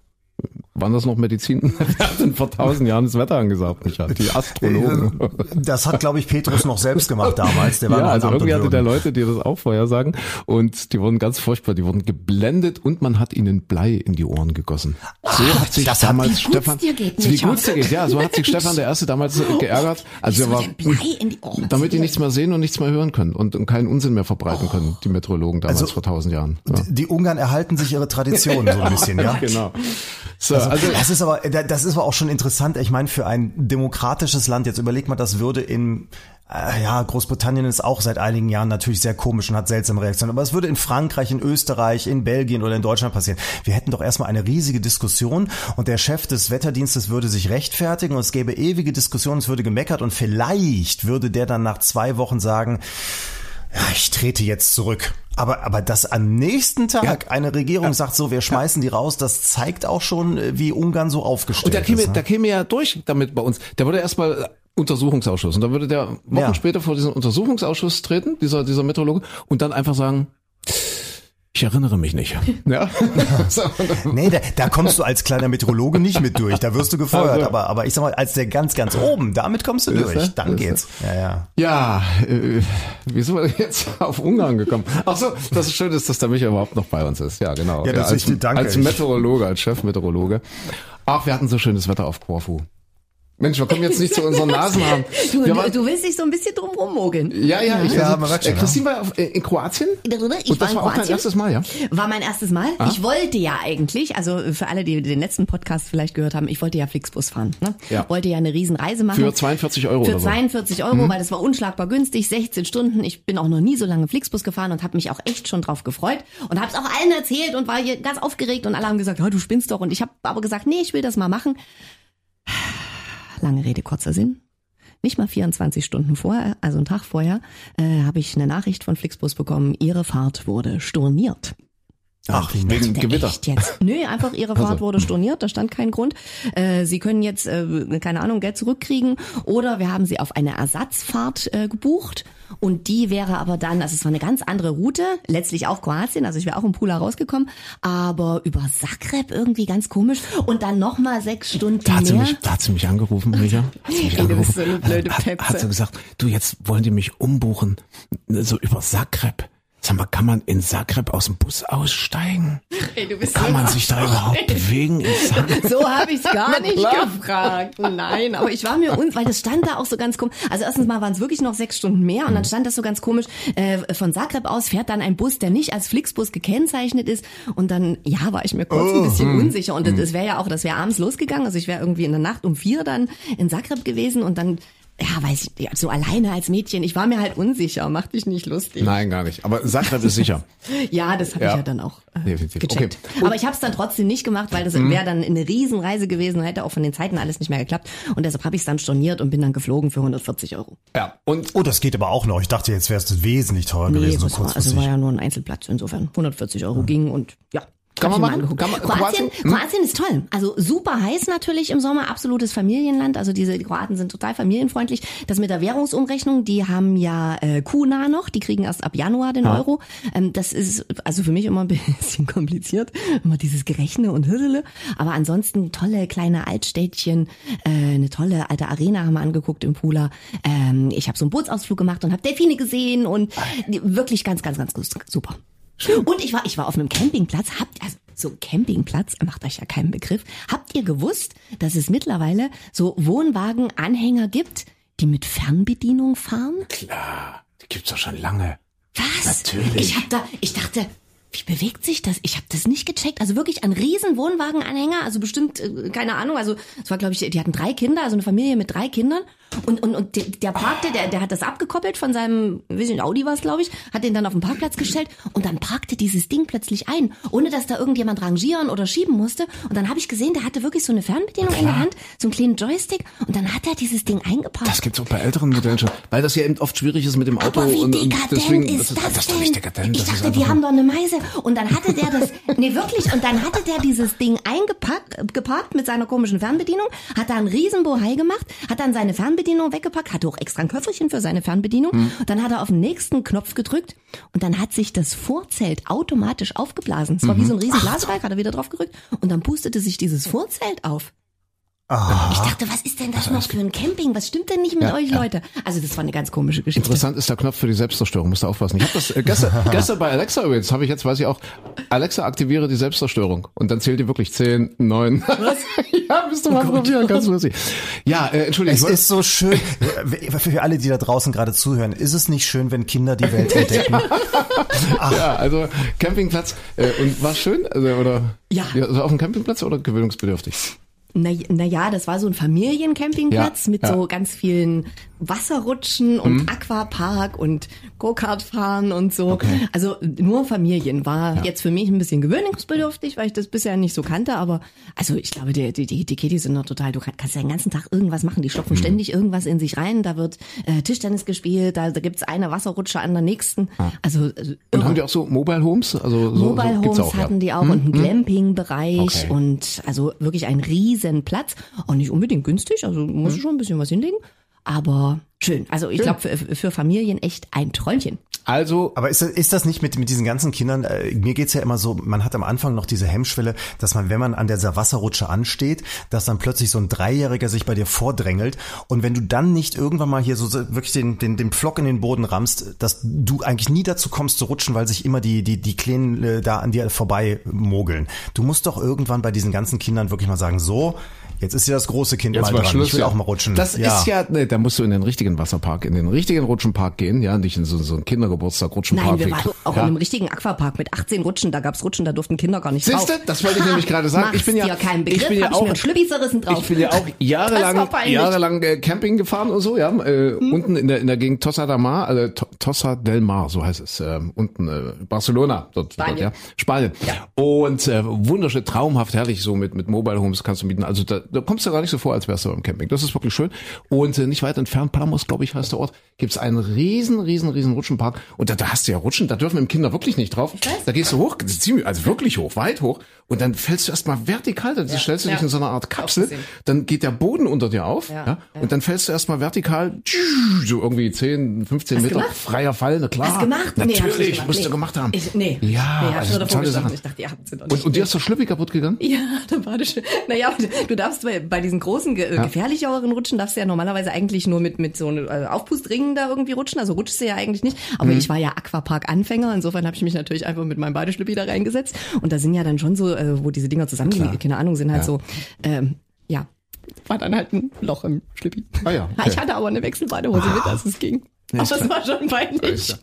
waren das noch Medizin? Wer hat denn vor tausend Jahren das Wetter angesagt, Richard? Die Astrologen. Das hat, glaube ich, Petrus noch selbst gemacht damals. Der war ja, also irgendwie hatte der. Leute, die das auch vorhersagen und die wurden ganz furchtbar, die wurden geblendet und man hat ihnen Blei in die Ohren gegossen. So hat sich das hat- damals wie gut's Stefan, dir geht, wie gut's dir geht, ja, so hat sich Stefan der Erste damals äh, geärgert. Also er war, denn Blei in die Ohren damit die nichts mehr sehen und nichts mehr hören können und, und keinen Unsinn mehr verbreiten können, die Meteorologen damals Also- vor tausend Jahren. Ja. Die Ungarn erhalten sich ihre Traditionen so ein bisschen, ja. Genau. So, Also, also, das ist aber, das ist aber auch schon interessant. Ich meine, für ein demokratisches Land, jetzt überleg mal, das würde in äh, ja, Großbritannien ist auch seit einigen Jahren natürlich sehr komisch und hat seltsame Reaktionen. Aber es würde in Frankreich, in Österreich, in Belgien oder in Deutschland passieren. Wir hätten doch erstmal eine riesige Diskussion und der Chef des Wetterdienstes würde sich rechtfertigen und es gäbe ewige Diskussionen, es würde gemeckert und vielleicht würde der dann nach zwei Wochen sagen, ja, ich trete jetzt zurück. Aber, aber dass am nächsten Tag eine Regierung sagt, so, wir schmeißen die raus, das zeigt auch schon, äh, wie Ungarn so aufgestellt und der käme, ist. Ne? der käme ja durch damit bei uns. Der würde erstmal äh, Untersuchungsausschuss und dann würde der Wochen Ja. später vor diesen Untersuchungsausschuss treten, dieser, dieser Meteorologe, und dann einfach sagen, ich erinnere mich nicht. Ja. Nee, da, da kommst du als kleiner Meteorologe nicht mit durch. Da wirst du gefeuert. Also. Aber, aber ich sag mal, als der ganz, ganz oben, damit kommst du durch. Dann Ist geht's. Ja, ja. Ja, äh, wie sind wir denn jetzt auf Ungarn gekommen? Ach so, das ist schön, ist, dass der Micha überhaupt noch bei uns ist. Ja, genau. Ja, das als, ist- danke. als Meteorologe, als Chefmeteorologe. Ach, wir hatten so schönes Wetter auf Korfu. Mensch, wir kommen jetzt nicht zu unseren Nasenhaaren. Du, waren- du willst dich so ein bisschen drum rummogeln. ja, ja, ich Ja, also, äh, Christine war auf, äh, in Kroatien? Ich Und das war in war auch dein erstes Mal, ja? War mein erstes Mal. Ah. Ich wollte ja eigentlich, also für alle, die den letzten Podcast vielleicht gehört haben, ich wollte ja Flixbus fahren. Ne? Ja. Wollte ja eine Riesenreise machen. Für 42 Euro Für oder so. Mhm. 42 Euro, weil das war unschlagbar günstig, 16 Stunden. Ich bin auch noch nie so lange Flixbus gefahren und habe mich auch echt schon drauf gefreut und habe es auch allen erzählt und war hier ganz aufgeregt und alle haben gesagt, ja, du spinnst doch. Und ich habe aber gesagt, nee, ich will das mal machen. Lange Rede, kurzer Sinn. Nicht mal 24 Stunden vorher, also einen Tag vorher, äh, habe ich eine Nachricht von Flixbus bekommen, ihre Fahrt wurde storniert. Ach. Wegen Gewitter. Jetzt? Nö, einfach ihre Fahrt Also. wurde storniert, da stand kein Grund. Äh, sie können jetzt, äh, keine Ahnung, Geld zurückkriegen oder wir haben sie auf eine Ersatzfahrt äh, gebucht und die wäre aber dann, also es war eine ganz andere Route, letztlich auch Kroatien, also ich wäre auch im Pula rausgekommen, aber über Zagreb irgendwie ganz komisch und dann nochmal sechs Stunden Da hat, sie mehr. mich, da hat sie mich angerufen, Micha. Hat sie mich Ey, angerufen. so hat sie gesagt, du, jetzt wollen die mich umbuchen. So über Zagreb. Sag mal, kann man in Zagreb aus dem Bus aussteigen? Ey, du bist Kann man sich da überhaupt bewegen in Zagreb? So habe ich es gar nicht gefragt. Nein, aber ich war mir un, weil das stand da auch so ganz komisch. Also erstens mal waren es wirklich noch sechs Stunden mehr und dann stand das so ganz komisch. Äh, von Zagreb aus fährt dann ein Bus, der nicht als Flixbus gekennzeichnet ist. Und dann, ja, war ich mir kurz ein bisschen unsicher. Und das wäre ja auch, das wäre abends losgegangen. Also ich wäre irgendwie in der Nacht um vier dann in Zagreb gewesen und dann, ja, weiß ich, so alleine als Mädchen. Ich war mir halt unsicher. Mach dich nicht lustig. Nein, gar nicht. Aber Zagreb ist sicher. Ja, das habe Ja. ich ja dann auch äh, Definitiv. gecheckt. Okay. Mhm. Aber ich habe es dann trotzdem nicht gemacht, weil das wäre dann eine Riesenreise gewesen und hätte auch von den Zeiten alles nicht mehr geklappt. Und deshalb habe ich es dann storniert und bin dann geflogen für 140 Euro. Ja. Und Oh, das geht aber auch noch. Ich dachte, jetzt wäre es wesentlich teurer gewesen, so war, also kurzfristig. war ja nur ein Einzelplatz. Insofern 140 Euro ging und ja. Kann man machen? Kann man- Kroatien, Kroatien? Hm? Kroatien ist toll. Also super heiß natürlich im Sommer, absolutes Familienland. Also diese die Kroaten sind total familienfreundlich. Das mit der Währungsumrechnung, die haben ja äh, Kuna noch, die kriegen erst ab Januar den Euro. Ähm, das ist also für mich immer ein bisschen kompliziert, immer dieses Gerechne und Hürdele. Aber ansonsten tolle kleine Altstädtchen, äh, eine tolle alte Arena haben wir angeguckt im Pula. Ähm, ich habe so einen Bootsausflug gemacht und habe Delfine gesehen und wirklich ganz, ganz, ganz gut, super. Und ich war, ich war auf einem Campingplatz. Habt also so Campingplatz macht euch ja keinen Begriff. Habt ihr gewusst, dass es mittlerweile so Wohnwagenanhänger gibt, die mit Fernbedienung fahren? klar, die gibt's doch schon lange. Was? Natürlich. Ich hab da, ich dachte, wie bewegt sich das? Ich habe das nicht gecheckt. Also wirklich ein riesen Wohnwagenanhänger, also bestimmt äh, keine Ahnung. Also es war glaube ich, die hatten drei Kinder, also eine Familie mit drei Kindern. Und und und der, parkte, der der hat das abgekoppelt von seinem, weiß nicht, Audi war es glaube ich, hat den dann auf den Parkplatz gestellt und dann parkte dieses Ding plötzlich ein, ohne dass da irgendjemand rangieren oder schieben musste. Und dann habe ich gesehen, der hatte wirklich so eine Fernbedienung in der Hand, so einen kleinen Joystick und dann hat er dieses Ding eingeparkt. Das gibt's auch bei älteren Modellen schon, weil das ja eben oft schwierig ist mit dem Auto Aber wie und, und deswegen ist das, das ist doch nicht dekadent. ich das dachte, die haben doch eine Meise. Er, und dann hatte der das, nee wirklich, und dann hatte der dieses Ding eingepackt, geparkt mit seiner komischen Fernbedienung, hat da einen riesen Bohai gemacht, hat dann seine Fernbedienung weggepackt, hatte auch extra ein Köfferchen für seine Fernbedienung, Hm. und dann hat er auf den nächsten Knopf gedrückt, und dann hat sich das Vorzelt automatisch aufgeblasen. Es war Mhm. wie so ein riesen Blasebalg, hat er wieder drauf gerückt, und dann pustete sich dieses Vorzelt auf. Ah, Ich dachte, was ist denn das noch für ein Camping? Was stimmt denn nicht mit Ja, euch, ja. Leute? Also das war eine ganz komische Geschichte. Interessant ist der Knopf für die Selbstzerstörung, musst du aufpassen. Ich habe das äh, gestern, gestern bei Alexa übrigens, habe ich jetzt, weiß ich auch, Alexa aktiviere die Selbstzerstörung und dann zählt die wirklich 10, 9. Was? ja, bist du mal probieren, ganz lustig. Ja, äh, entschuldige, es ist so schön, für alle, die da draußen gerade zuhören, ist es nicht schön, wenn Kinder die Welt entdecken? ja, also Campingplatz äh, und war schön, also, oder? Ja. Also auf dem Campingplatz oder gewöhnungsbedürftig? Na, na ja, das war so ein Familiencampingplatz Ja, mit ja. so ganz vielen Wasserrutschen und Aquapark und Go-Kart fahren und so. Okay. Also nur Familien war jetzt für mich ein bisschen gewöhnungsbedürftig, weil ich das bisher nicht so kannte, aber also ich glaube, die, die, die, die Kiddies sind noch total, du kann- kannst ja den ganzen Tag irgendwas machen, die stopfen ständig irgendwas in sich rein, da wird äh, Tischtennis gespielt, da, da gibt's eine Wasserrutsche an der nächsten. Also, also Und irre. haben die auch so Mobile Homes? Also so, Mobile so, Homes auch, ja. hatten die auch und einen Glamping-Bereich Okay. und also wirklich ein riesen Platz. Auch nicht unbedingt günstig, also muss Mhm. schon ein bisschen was hinlegen. Aber schön. Also ich glaube für, für Familien echt ein Träumchen. Also Aber ist das, ist das nicht mit, mit diesen ganzen Kindern, äh, mir geht's ja immer so, man hat am Anfang noch diese Hemmschwelle, dass man, wenn man an dieser Wasserrutsche ansteht, dass dann plötzlich so ein Dreijähriger sich bei dir vordrängelt und wenn du dann nicht irgendwann mal hier so so wirklich den, den, den Pflock in den Boden rammst, dass du eigentlich nie dazu kommst zu rutschen, weil sich immer die, die, die Kleinen äh, da an dir vorbei mogeln. Du musst doch irgendwann bei diesen ganzen Kindern wirklich mal sagen, so, jetzt ist ja das große Kind mal dran, ich will ja. auch mal rutschen. Das ist ja, nee, da musst du in den richtigen Wasserpark, in den richtigen Rutschenpark gehen, ja, nicht in so, so einen Kindergeburtstag Rutschenpark. Nein, wir waren auch ja. in einem richtigen Aquapark mit 18 Rutschen. Da gab's Rutschen, da durften Kinder gar nicht drauf. Siehste, das wollte ich nämlich gerade sagen. Ich bin ja, dir keinen Begriff, ich bin ja hab ich auch, mir zerrissen drauf. ich bin ja auch jahrelang, war jahrelang äh, Camping gefahren und so, ja, äh, Hm? unten in der in der Gegend Tossa del Mar, also To- Tossa del Mar, so heißt es, ähm, unten äh, Barcelona, dort, Spanien. dort ja, Spanien. Und äh, wunderschön, traumhaft, herrlich, so mit mit Mobile Homes kannst du mieten. Also da, da kommst du gar nicht so vor, als wärst du beim Camping. Das ist wirklich schön. Und äh, nicht weit entfernt, Palamos, glaube ich, heißt der Ort, gibt's einen riesen, riesen, riesen Rutschenpark. Und da, da hast du ja Rutschen, da dürfen eben Kinder wirklich nicht drauf. Da gehst du hoch, ziemlich, also wirklich hoch, weit hoch. Und dann fällst du erstmal vertikal, dann stellst du dich ja. in so einer Art Kapsel, dann geht der Boden unter dir auf, ja, Ja, und dann fällst du erstmal vertikal, so irgendwie 10, 15 Hast Meter gemacht? Freier Fall, na klar. Hast gemacht? Nee, Natürlich, nicht gemacht. musst du Nee. gemacht haben. Ich, nee. Ja, nee, hab also tolle. Sache. Ich dachte, ihr habt sie doch Und, nicht. und dir ist der Schlüppi kaputt gegangen? Ja, da war das. Naja, du darfst bei, bei diesen großen, ge gefährlicheren Rutschen darfst du ja normalerweise eigentlich nur mit, mit so einem äh, Aufpustringen da irgendwie rutschen. Also rutschst du ja eigentlich nicht. Aber Mhm. ich war ja Aquapark-Anfänger. Insofern habe ich mich natürlich einfach mit meinem Badeschlüppi da reingesetzt. Und da sind ja dann schon so, äh, wo diese Dinger zusammenliegen, keine Ahnung, sind halt Ja. so, ähm, ja, war dann halt ein Loch im Schlüppi. Ah ja, okay. Ich hatte aber eine Wechselbadehose mit, dass es ging. Ja, ist das war schon peinlich.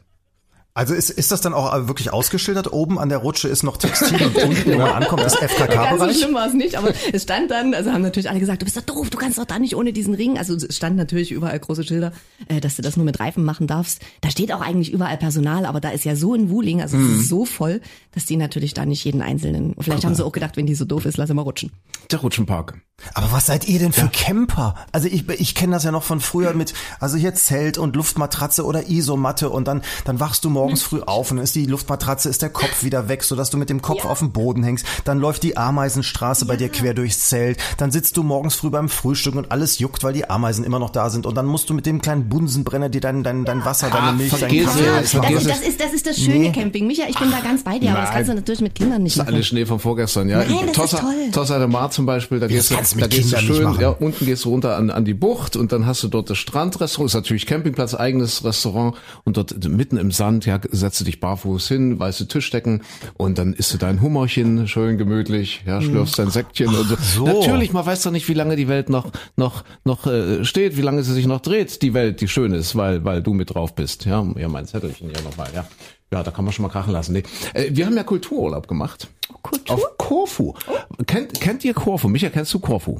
Also ist, ist das dann auch wirklich ausgeschildert? Oben an der Rutsche ist noch Textil und unten, wo man ankommt, ist Ganz so FKK-Bereich? schlimm war es nicht, aber es stand dann, also haben natürlich alle gesagt, du bist doch doof, du kannst doch da nicht ohne diesen Ring. Also es stand natürlich überall große Schilder, äh, dass du das nur mit Reifen machen darfst. Da steht auch eigentlich überall Personal, aber da ist ja so ein Wuling, also es ist so voll, dass die natürlich da nicht jeden einzelnen. Vielleicht haben sie auch gedacht, wenn die so doof ist, lass ihn mal rutschen. Der Rutschenpark. Aber was seid ihr denn für Camper? Also ich, ich kenne das ja noch von früher mit, also hier Zelt und Luftmatratze oder Isomatte und dann, dann wachst du morgens früh auf und dann ist die Luftmatratze, ist der Kopf wieder weg, sodass du mit dem Kopf auf dem Boden hängst. Dann läuft die Ameisenstraße bei dir quer durchs Zelt. Dann sitzt du morgens früh beim Frühstück und alles juckt, weil die Ameisen immer noch da sind. Und dann musst du mit dem kleinen Bunsenbrenner dir dein, dein, dein Wasser, deine Ah, Milch, deinen vergiss Kaffee machen. Das, das, ist, das ist das schöne Nee. Camping. Micha, ich bin da ganz bei dir, aber das kannst du natürlich mit Kindern nicht Das ist machen. alles Schnee von vorgestern, ja. Nein, das ist Tossa, toll. Tossa de Mar zum Beispiel, da gehst du, da gehst du schön, machen. ja, unten gehst du runter an, an die Bucht und dann hast du dort das Strandrestaurant, ist natürlich Campingplatz, eigenes Restaurant und dort mitten im Sand, ja, setzt du dich barfuß hin, weiße Tischdecken und dann isst du dein Hummerchen, schön gemütlich, ja, schlürfst dein Säckchen und so. so. Natürlich, man weiß doch nicht, wie lange die Welt noch, noch, noch äh, steht, wie lange sie sich noch dreht, die Welt, die schön ist, weil, weil du mit drauf bist, ja, ja, mein Zettelchen hier nochmal, ja. Ja, da kann man schon mal krachen lassen. Nee. Äh, wir haben ja Kultururlaub gemacht. Kultur? Auf Korfu. Kennt, kennt ihr Korfu? Micha, kennst du Korfu?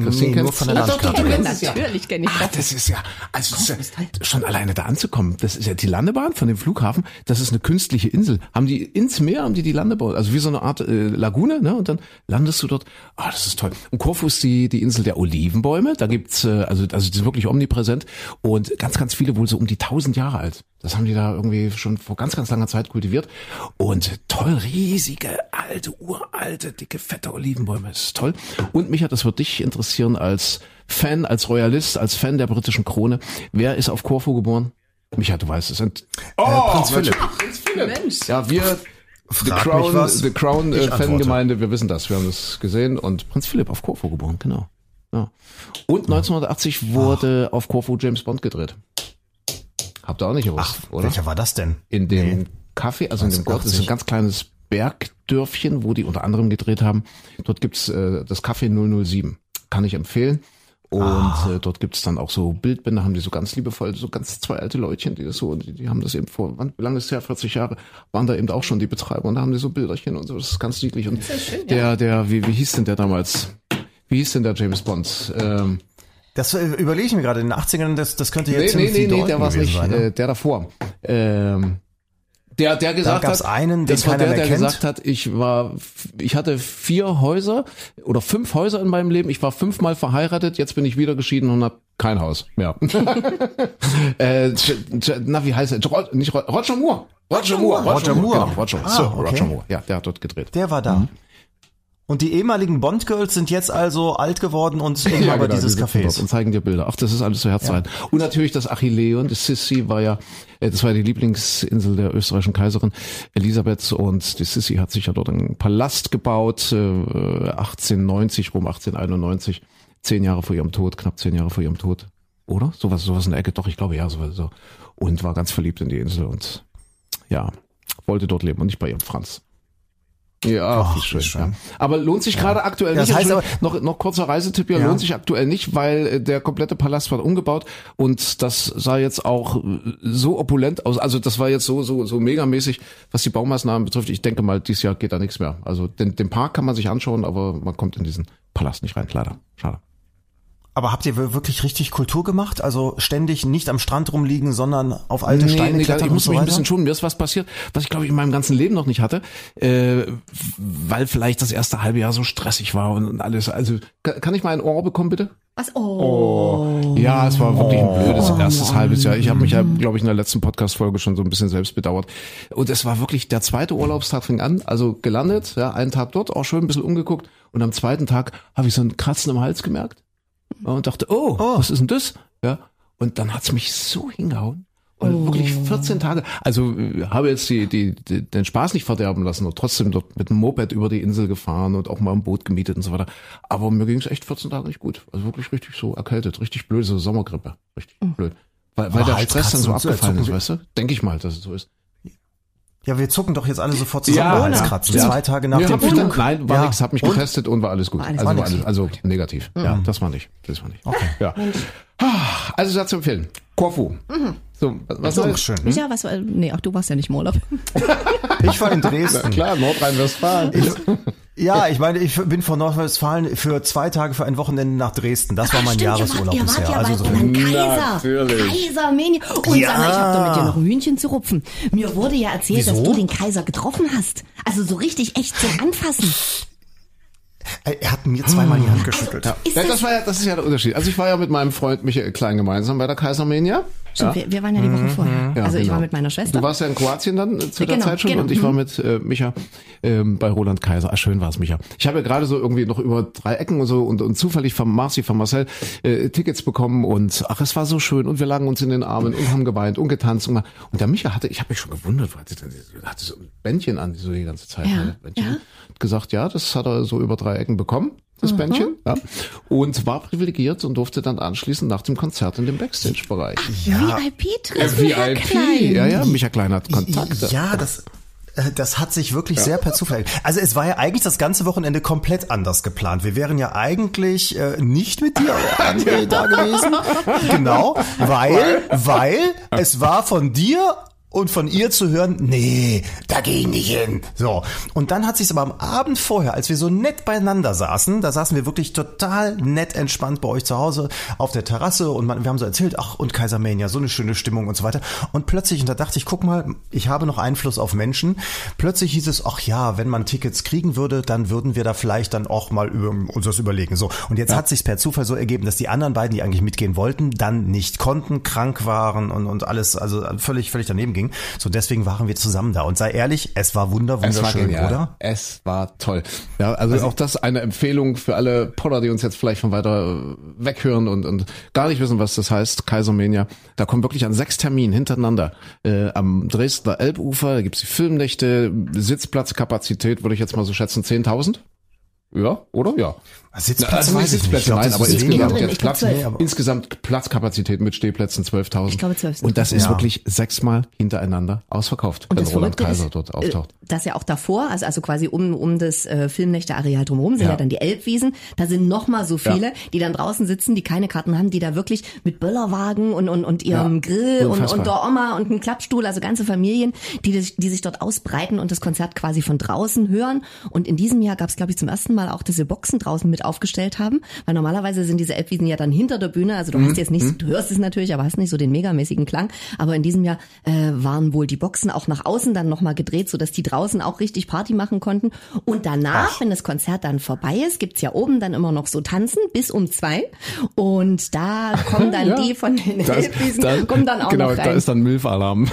Nee, nur von der doch, doch, Landkarte. es ja. Natürlich kenne ich das. das ist ja, also das ist ja, schon alleine da anzukommen. Das ist ja die Landebahn von dem Flughafen. Das ist eine künstliche Insel. Haben die ins Meer haben die die Landebahn, also wie so eine Art äh, Lagune, ne? Und dann landest du dort. Ah, das ist toll. Und Korfu ist die die Insel der Olivenbäume. Da gibt's äh, also also die sind wirklich omnipräsent und ganz ganz viele wohl so um die tausend Jahre alt. Das haben die da irgendwie schon vor ganz, ganz langer Zeit kultiviert. Und toll, riesige, alte, uralte, dicke, fette Olivenbäume. Das ist toll. Und Micha, das wird dich interessieren als Fan, als Royalist, als Fan der britischen Krone. Wer ist auf Korfu geboren? Micha, du weißt es. Sind, Oh, Prinz Philipp. Prinz Philipp. Mensch. Ja, wir, The Frag mich Crown, was. The Crown äh, Ich antworte. Fangemeinde, wir wissen das, wir haben das gesehen. Und Prinz Philipp auf Korfu geboren, genau. Ja. Und 1980 wurde auf Korfu James Bond gedreht. Habt ihr auch nicht gewusst, oder? Welcher war das denn? in dem Café, also in dem Gott, das ist ein 1980. ganz kleines Bergdörfchen, wo die unter anderem gedreht haben. Dort gibt's äh, das Café 007. Kann ich empfehlen. Und Ah. äh, dort gibt's dann auch so Bildbänder, haben die so ganz liebevoll, so ganz zwei alte Leutchen, die das so, die, die haben das eben vor, wann, wie lange ist es her? 40 Jahre, waren da eben auch schon die Betreiber und da haben die so Bilderchen und so, das ist ganz niedlich. Und der, der, wie, wie hieß denn der damals? Wie hieß denn der James Bond? Ähm, Das äh, überlege ich mir gerade. In den 80ern, das, das könnte jetzt nee, nee, nee, nee, Dalton der gewesen nicht, sein, ne? äh, der davor. Ähm, der, der gesagt gab's hat, einen, das war der, der kennt. gesagt hat, ich war, ich hatte vier Häuser oder fünf Häuser in meinem Leben. Ich war fünfmal verheiratet. Jetzt bin ich wieder geschieden und habe kein Haus mehr. äh, na, wie heißt er? Ro- nicht Ro- Roger Moore. Roger Moore. Roger Moore. Genau, Roger, Ah, Sir okay. Roger Moore. Ja, der hat dort gedreht. Der war da. Und die ehemaligen Bond-Girls sind jetzt also alt geworden und Inhaber genau, dieses die Cafés. Und zeigen dir Bilder. Ach, das ist alles so herzerrein. Und natürlich das Achilleon, das Sissi war ja, äh, das war die Lieblingsinsel der österreichischen Kaiserin Elisabeth und die Sissi hat sich ja dort einen Palast gebaut, äh, 1890 rum, 1891, zehn Jahre vor ihrem Tod, knapp zehn Jahre vor ihrem Tod. Oder? Sowas, sowas in der Ecke. Doch, ich glaube, ja, sowas so. Und war ganz verliebt in die Insel und, ja, wollte dort leben und nicht bei ihrem Franz. Ja, Ach, schön. schön. Ja. Aber lohnt sich gerade aktuell Ja, das nicht. heißt aber- noch, noch kurzer Reisetipp, ja, Ja. lohnt sich aktuell nicht, weil äh, der komplette Palast war umgebaut und das sah jetzt auch äh, so opulent aus. Also das war jetzt so so so megamäßig, was die Baumaßnahmen betrifft. Ich denke mal, dieses Jahr geht da nichts mehr. Also den, den Park kann man sich anschauen, aber man kommt in diesen Palast nicht rein. Leider, schade. Aber habt ihr wirklich richtig Kultur gemacht? Also ständig nicht am Strand rumliegen, sondern auf alte Steine nee, klettern ich muss so mich ein bisschen schonen. Mir ist was passiert, was ich glaube ich in meinem ganzen Leben noch nicht hatte, äh, weil vielleicht das erste halbe Jahr so stressig war und, alles. Also kann, ich mal ein Ohr bekommen, bitte? Was? Oh. Ja, es war wirklich ein blödes erstes halbes Jahr. Ich habe mich ja, glaube ich, in der letzten Podcast-Folge schon so ein bisschen selbst bedauert. Und es war wirklich, der zweite Urlaubstag fing an, also gelandet, ja, einen Tag dort, auch schön ein bisschen umgeguckt. Und am zweiten Tag habe ich so ein Kratzen im Hals gemerkt und dachte, oh, was ist denn das? Ja. Und dann hat's mich so hingehauen. Und wirklich 14 Tage. Also äh, habe jetzt die, die, die, den Spaß nicht verderben lassen und trotzdem dort mit dem Moped über die Insel gefahren und auch mal ein Boot gemietet und so weiter. Aber mir ging's echt 14 Tage nicht gut. Also wirklich richtig so erkältet, richtig blöd, so Sommergrippe. Richtig blöd. Weil, weil der Stress dann so abgefallen ist, weißt du? Denke ich mal, dass es so ist. Ja, wir zucken doch jetzt alle sofort zusammen bei Halskratzen. ja. Zwei Tage nach Nee, dem Flug. Nein, war Ja. nix, hab mich Und? getestet und war alles gut. War alles also war war alles, also negativ. Ja, das war nicht. Das war nicht. Okay. Ja. Ah, Also sehr zu empfehlen. Korfu. So, was, was So, Neues? schön. Micha, was war, nee, ach, du warst ja nicht im Urlaub. Ich war in Dresden. Klar, Nordrhein-Westfalen. Ja, ich meine, ich bin von Nordrhein-Westfalen für zwei Tage für ein Wochenende nach Dresden. Das war mein Stimmt, Jahresurlaub ihr wart, bisher. ihr wart also so Kaiser. Natürlich. Kaiser Menia. Und Ja. sag mal, ich habe doch mit dir noch ein Hühnchen zu rupfen. Mir wurde ja erzählt, Wieso? dass du den Kaiser getroffen hast. Also so richtig echt zum Anfassen. Er hat mir zweimal die Hand geschüttelt. Ist Ja, das, war ja, das ist ja der Unterschied. Also ich war ja mit meinem Freund Michael Klein gemeinsam bei der Kaisermania. Stimmt, wir, wir waren ja die Woche vorher. Ja, also ich genau. war mit meiner Schwester. Du warst ja in Kroatien dann äh, zu der Genau, Zeit schon genau. und ich war mit äh, Micha ähm, bei Roland Kaiser. Ah, schön war es, Micha. Ich habe ja gerade so irgendwie noch über drei Ecken und so und, und zufällig von Marci, von Marcel äh, Tickets bekommen und ach, es war so schön und wir lagen uns in den Armen und haben geweint und getanzt und, und der Micha hatte, ich habe mich schon gewundert, weil er hatte so ein Bändchen an so die ganze Zeit. Ja, ne? Bändchen. ja. Gesagt, ja, das hat er so über drei Ecken bekommen. Das Bändchen, ja. Und war privilegiert und durfte dann anschließend nach dem Konzert in dem Backstage-Bereich. VIP-Treffen, Herr Klein. Ja, ja, Micha Klein hat Kontakte. Ja, das, äh, das hat sich wirklich sehr per Zufall. Also es war ja eigentlich das ganze Wochenende komplett anders geplant. Wir wären ja eigentlich äh, nicht mit dir, André, da gewesen. Genau, weil, weil es war von dir und von ihr zu hören, nee, da geh ich nicht hin. So. Und dann hat sich's aber am Abend vorher, als wir so nett beieinander saßen, da saßen wir wirklich total nett entspannt bei euch zu Hause auf der Terrasse und man, wir haben so erzählt, ach, und Kaisermania, so eine schöne Stimmung und so weiter. Und plötzlich, und da dachte ich, guck mal, ich habe noch Einfluss auf Menschen. Plötzlich hieß es, ach ja, wenn man Tickets kriegen würde, dann würden wir da vielleicht dann auch mal über, uns das überlegen. So. Und jetzt hat sich's per Zufall so ergeben, dass die anderen beiden, die eigentlich mitgehen wollten, dann nicht konnten, krank waren und, und alles, also völlig, völlig daneben ging. So deswegen waren wir zusammen da. Und sei ehrlich, es war wunder, Es war wunderschön, oder? Es war toll. Ja, also, auch das eine Empfehlung für alle Podder, die uns jetzt vielleicht von weiter äh, weghören und, und gar nicht wissen, was das heißt, Kaisermania. Da kommen wirklich an sechs Terminen hintereinander. Äh, am Dresdner Elbufer, da gibt's die Filmnächte, Sitzplatzkapazität, würde ich jetzt mal so schätzen, 10.000? Ja, oder? Ja. Sitzplätze Also nicht weiß ich nicht. Sitzplätze, Ich glaub, nein, das aber insgesamt drin. Platz, zwölf. Nee, aber- insgesamt Platzkapazität mit Stehplätzen 12.000. Ich glaube, 12 sind Und das ist Ja. wirklich sechsmal hintereinander ausverkauft, Und wenn das Roland Kaiser ist, dort auftaucht. äh, dass ja auch davor, also, also quasi um, um das äh, Filmnächte-Areal drumherum sind ja. Ja. dann die Elbwiesen. Da sind noch mal so viele, Ja. die dann draußen sitzen, die keine Karten haben, die da wirklich mit Böllerwagen und, und, und ihrem Ja, Grill und, unfassbar. und der Oma und einem Klappstuhl, also ganze Familien, die, das- die sich dort ausbreiten und das Konzert quasi von draußen hören. Und in diesem Jahr gab es, glaube ich, zum ersten Mal auch, sie Boxen draußen mit aufgestellt haben, weil normalerweise sind diese Elbwiesen ja dann hinter der Bühne, also du Mhm. hast jetzt nicht, du hörst es natürlich, aber hast nicht so den megamäßigen Klang. Aber in diesem Jahr äh, waren wohl die Boxen auch nach außen dann nochmal gedreht, sodass die draußen auch richtig Party machen konnten. Und danach, wenn das Konzert dann vorbei ist, gibt's ja oben dann immer noch so Tanzen bis um zwei. Und da kommen dann Ja. die von den Da ist- Elbwiesen, da- kommen dann auch genau, noch da rein. ist dann Milf-Alarm.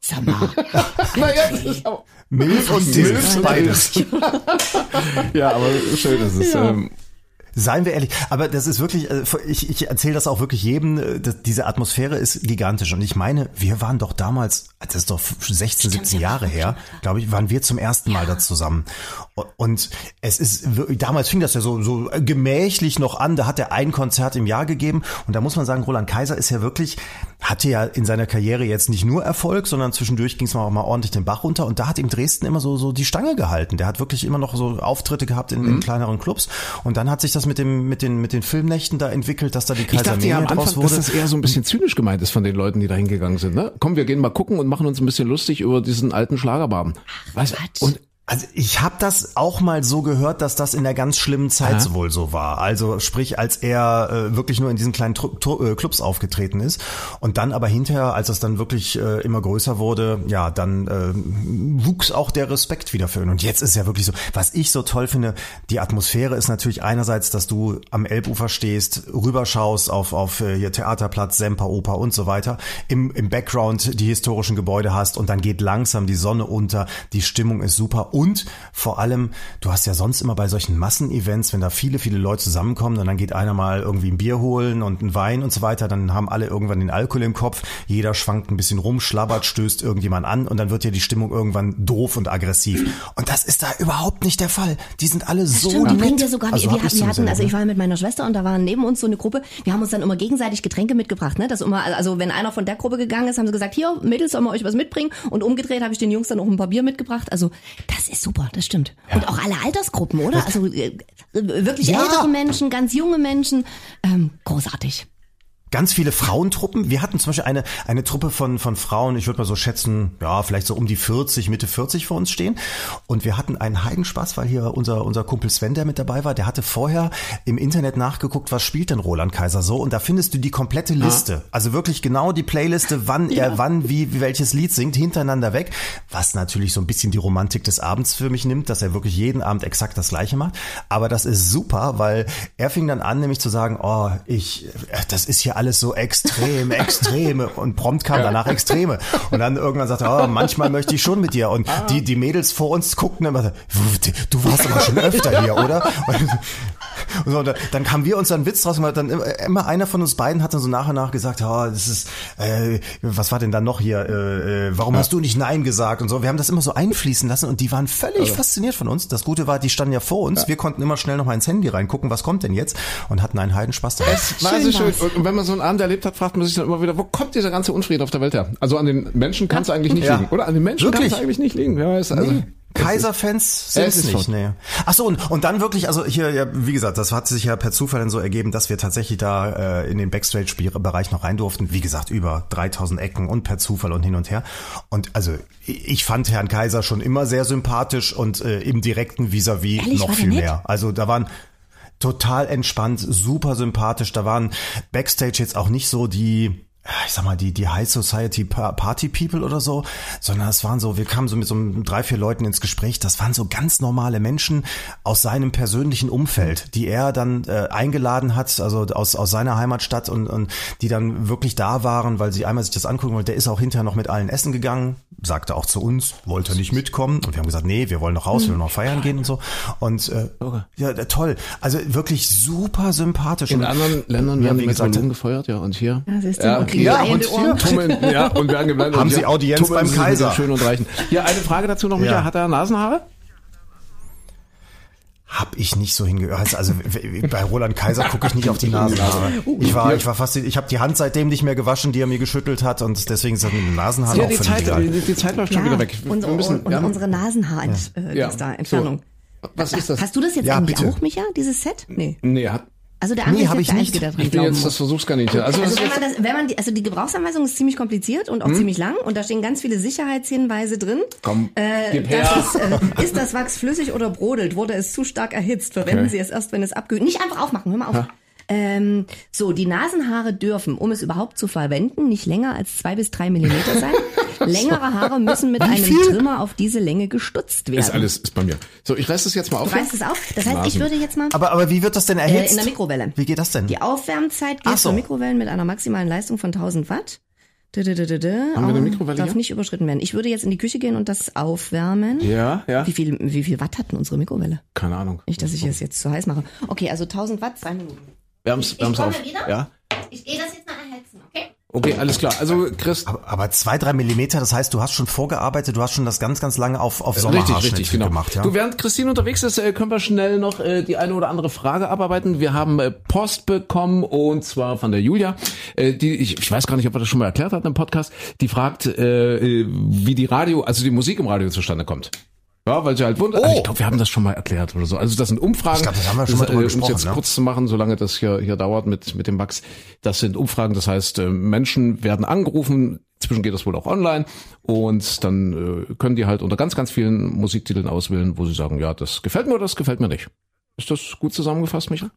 Sag mal, naja, das ist aber, Milf und Dilf, beides. ja, aber schön ist es. Ja. Ähm, Seien wir ehrlich, aber das ist wirklich, äh, ich, ich erzähle das auch wirklich jedem, äh, diese Atmosphäre ist gigantisch. Und ich meine, wir waren doch damals, das ist doch 16, 17 Jahre her, glaube ich, waren wir zum ersten Mal da zusammen. Und es ist, wirklich- damals fing das ja so, so gemächlich noch an, da hat er ein Konzert im Jahr gegeben. Und da muss man sagen, Roland Kaiser ist ja wirklich, hatte ja in seiner Karriere jetzt nicht nur Erfolg, sondern zwischendurch ging es auch mal ordentlich den Bach runter. Und da hat ihm Dresden immer so, so die Stange gehalten. Der hat wirklich immer noch so Auftritte gehabt in, Mhm. in kleineren Clubs. Und dann hat sich das mit dem, mit den, mit den Filmnächten da entwickelt, dass da die ich dachte ja am Anfang, wurde. dass das eher so ein bisschen zynisch gemeint ist von den Leuten, die da hingegangen sind. Ne? Komm, wir gehen mal gucken und machen uns ein bisschen lustig über diesen alten Schlagerbaben. Weißt, und Also ich habe das auch mal so gehört, dass das in der ganz schlimmen Zeit Aha. wohl so war. Also sprich, als er äh, wirklich nur in diesen kleinen Tru Tru äh, Clubs aufgetreten ist und dann aber hinterher, als es dann wirklich äh, immer größer wurde, ja, dann äh, wuchs auch der Respekt wieder für ihn. Und jetzt ist ja wirklich so, was ich so toll finde, die Atmosphäre ist natürlich einerseits, dass du am Elbufer stehst, rüberschaust auf auf äh, hier Theaterplatz, Semperoper und so weiter, im im Background die historischen Gebäude hast und dann geht langsam die Sonne unter, die Stimmung ist super und vor allem, du hast ja sonst immer bei solchen Massenevents, wenn da viele, viele Leute zusammenkommen und dann geht einer mal irgendwie ein Bier holen und ein Wein und so weiter, dann haben alle irgendwann den Alkohol im Kopf, jeder schwankt ein bisschen rum, schlabbert, stößt irgendjemand an und dann wird ja die Stimmung irgendwann doof und aggressiv. Und das ist da überhaupt nicht der Fall. Die sind alle so Stimmt, die bringen dir sogar, Also wir, hab wir, hatten, also ich war mit meiner Schwester und da waren neben uns so eine Gruppe, wir haben uns dann immer gegenseitig Getränke mitgebracht, ne? Das immer, also wenn einer von der Gruppe gegangen ist, haben sie gesagt, hier, Mädels, sollen wir euch was mitbringen? Und umgedreht habe ich den Jungs dann auch ein paar Bier mitgebracht. Also, das ist super, das stimmt. Und auch alle Altersgruppen, oder? Also äh, wirklich Ja. ältere Menschen, ganz junge Menschen. Ähm, großartig. Ganz viele Frauentruppen. Wir hatten zum Beispiel eine, eine Truppe von, von Frauen, ich würde mal so schätzen, ja, vielleicht so um die 40, Mitte 40 vor uns stehen. Und wir hatten einen Heidenspaß, weil hier unser, unser Kumpel Sven, der mit dabei war, der hatte vorher im Internet nachgeguckt, was spielt denn Roland Kaiser so. Und da findest du die komplette Liste. Also wirklich genau die Playliste, wann er wann, wie, wie welches Lied singt, hintereinander weg. Was natürlich so ein bisschen die Romantik des Abends für mich nimmt, dass er wirklich jeden Abend exakt das Gleiche macht. Aber das ist super, weil er fing dann an, nämlich zu sagen, oh, ich, äh, das ist hier alles so extrem, extreme. Und prompt kam danach Extreme. Und dann irgendwann sagte er, oh, manchmal möchte ich schon mit dir. Und die, die Mädels vor uns guckten immer du warst aber schon öfter hier, oder? Und so, und dann haben wir uns dann einen Witz draus gemacht. Dann immer, immer einer von uns beiden hat dann so nach und nach gesagt, oh, das ist, äh, was war denn da noch hier? Äh, äh, warum hast du nicht Nein gesagt und so. Wir haben das immer so einfließen lassen und die waren völlig fasziniert von uns. Das Gute war, die standen ja vor uns. Wir konnten immer schnell noch mal ins Handy reingucken, was kommt denn jetzt? Und hatten einen Heidenspaß dabei. Es war Schön so schön. Und wenn man so einen Abend erlebt hat, fragt man sich dann immer wieder, wo kommt dieser ganze Unfrieden auf der Welt her? Also an den Menschen kann es eigentlich nicht Ja. liegen. Oder an den Menschen kann es eigentlich nicht liegen. Wer weiß. Also, Kaiser-Fans sind es nicht, nee. Ach so, und, und dann wirklich, also hier, ja, wie gesagt, das hat sich ja per Zufall dann so ergeben, dass wir tatsächlich da äh, in den Backstage-Bereich noch rein durften. Wie gesagt, über 3000 Ecken und per Zufall und hin und her. Und also ich fand Herrn Kaiser schon immer sehr sympathisch und äh, im direkten Vis-à-vis Ehrlich, noch viel mehr. Also da waren total entspannt, super sympathisch. Da waren Backstage jetzt auch nicht so die ich sag mal, die, die High Society Pa- Party People oder so, sondern es waren so, wir kamen so mit so drei, vier Leuten ins Gespräch, das waren so ganz normale Menschen aus seinem persönlichen Umfeld, die er dann äh, eingeladen hat, also aus, aus seiner Heimatstadt und, und die dann wirklich da waren, weil sie einmal sich das angucken wollten. Der ist auch hinterher noch mit allen essen gegangen, sagte auch zu uns, wollte nicht mitkommen und wir haben gesagt, nee, wir wollen noch raus, wir wollen noch feiern gehen und so. Und äh, ja, äh, toll. Also wirklich super sympathisch. In Und- anderen Ländern Ja, werden wie gesagt, gefeuert, ja, und hier. Ja, siehst du, und kriegen Ja, in und die Ohren. Tummeln, ja, und werden geblendet. Haben Und Sie ja, Audienz tummeln beim Sie Kaiser? Schön und Reichen. Ja, eine Frage dazu noch, Micha. Ja. Hat er Nasenhaare? Hab ich nicht so hingehört. Also bei Roland Kaiser gucke ich nicht auf die Nasenhaare. Ich war, ich war fast, ich habe die Hand seitdem nicht mehr gewaschen, die er mir geschüttelt hat und deswegen mit den Nasenhaaren Ja, auch die Zeit, die, die Zeit läuft schon wieder weg. Wir Unsere, müssen- und, wir haben- unsere Nasenhaar äh, Ja, ist da, Entfernung. So. Was ist das? Hast du das jetzt Ja, eigentlich bitte. auch, Micha, dieses Set? Nee. Nee, hat, Also der Nee, andere hab ist ich nicht. Der ich bin jetzt das muss. Versuchskaninchen. Also, Also das wenn man das, wenn man die, also die Gebrauchsanweisung ist ziemlich kompliziert und auch ziemlich lang und da stehen ganz viele Sicherheitshinweise drin. Komm, äh, gib her. das ist, äh, ist das Wachs flüssig oder brodelt? Wurde es zu stark erhitzt? Verwenden Okay. Sie es erst, wenn es abgekühlt. Nicht einfach aufmachen, hör mal auf. Ähm, so, die Nasenhaare dürfen, um es überhaupt zu verwenden, nicht länger als zwei bis drei Millimeter sein. Längere Haare müssen mit einem? Trimmer auf diese Länge gestutzt werden. ist alles ist bei mir. So, ich reiß das jetzt mal auf. Du reißt es auf. Das heißt, ich würde jetzt mal Aber, aber wie wird das denn erhitzt? äh, in der Mikrowelle. Wie geht das denn? Die Aufwärmzeit geht so. für Mikrowellen mit einer maximalen Leistung von 1000 Watt. Dö, dö, dö, dö, dö. Haben wir eine Oh, Mikrowelle Darf hier? nicht überschritten werden. Ich würde jetzt in die Küche gehen und das aufwärmen. Ja, ja. Wie viel, wie viel Watt hat denn unsere Mikrowelle? Keine Ahnung. Nicht, dass ich es jetzt zu heiß mache. Okay, also 1000 Watt, zwei Minuten. Wir haben's, wir haben's auf. wieder. Ja. Ich gehe das jetzt mal erhitzen, okay? Okay, alles klar. Also, Chris, aber, aber zwei, drei Millimeter, das heißt, du hast schon vorgearbeitet, du hast schon das ganz, ganz lange auf, auf Richtig, Sommerhaarschnitt richtig, genau. gemacht, ja? Du, während Christine unterwegs ist, äh, können wir schnell noch äh, die eine oder andere Frage abarbeiten. Wir haben äh, Post bekommen und zwar von der Julia, äh, die ich, ich weiß gar nicht, ob wir das schon mal erklärt hatten im Podcast. Die fragt, äh, äh, wie die Radio, also die Musik im Radio zustande kommt. Ja, weil sie halt wundert. Also ich glaube, wir haben das schon mal erklärt oder so. Also das sind Umfragen. Ich glaub, das haben wir schon mal drüber um es jetzt ne? kurz zu machen, solange das hier hier dauert mit mit dem Wachs. Das sind Umfragen. Das heißt, äh, Menschen werden angerufen. Inzwischen geht das wohl auch online und dann äh, können die halt unter ganz ganz vielen Musiktiteln auswählen, wo sie sagen, ja, das gefällt mir oder das gefällt mir nicht. Ist das gut zusammengefasst, Michael?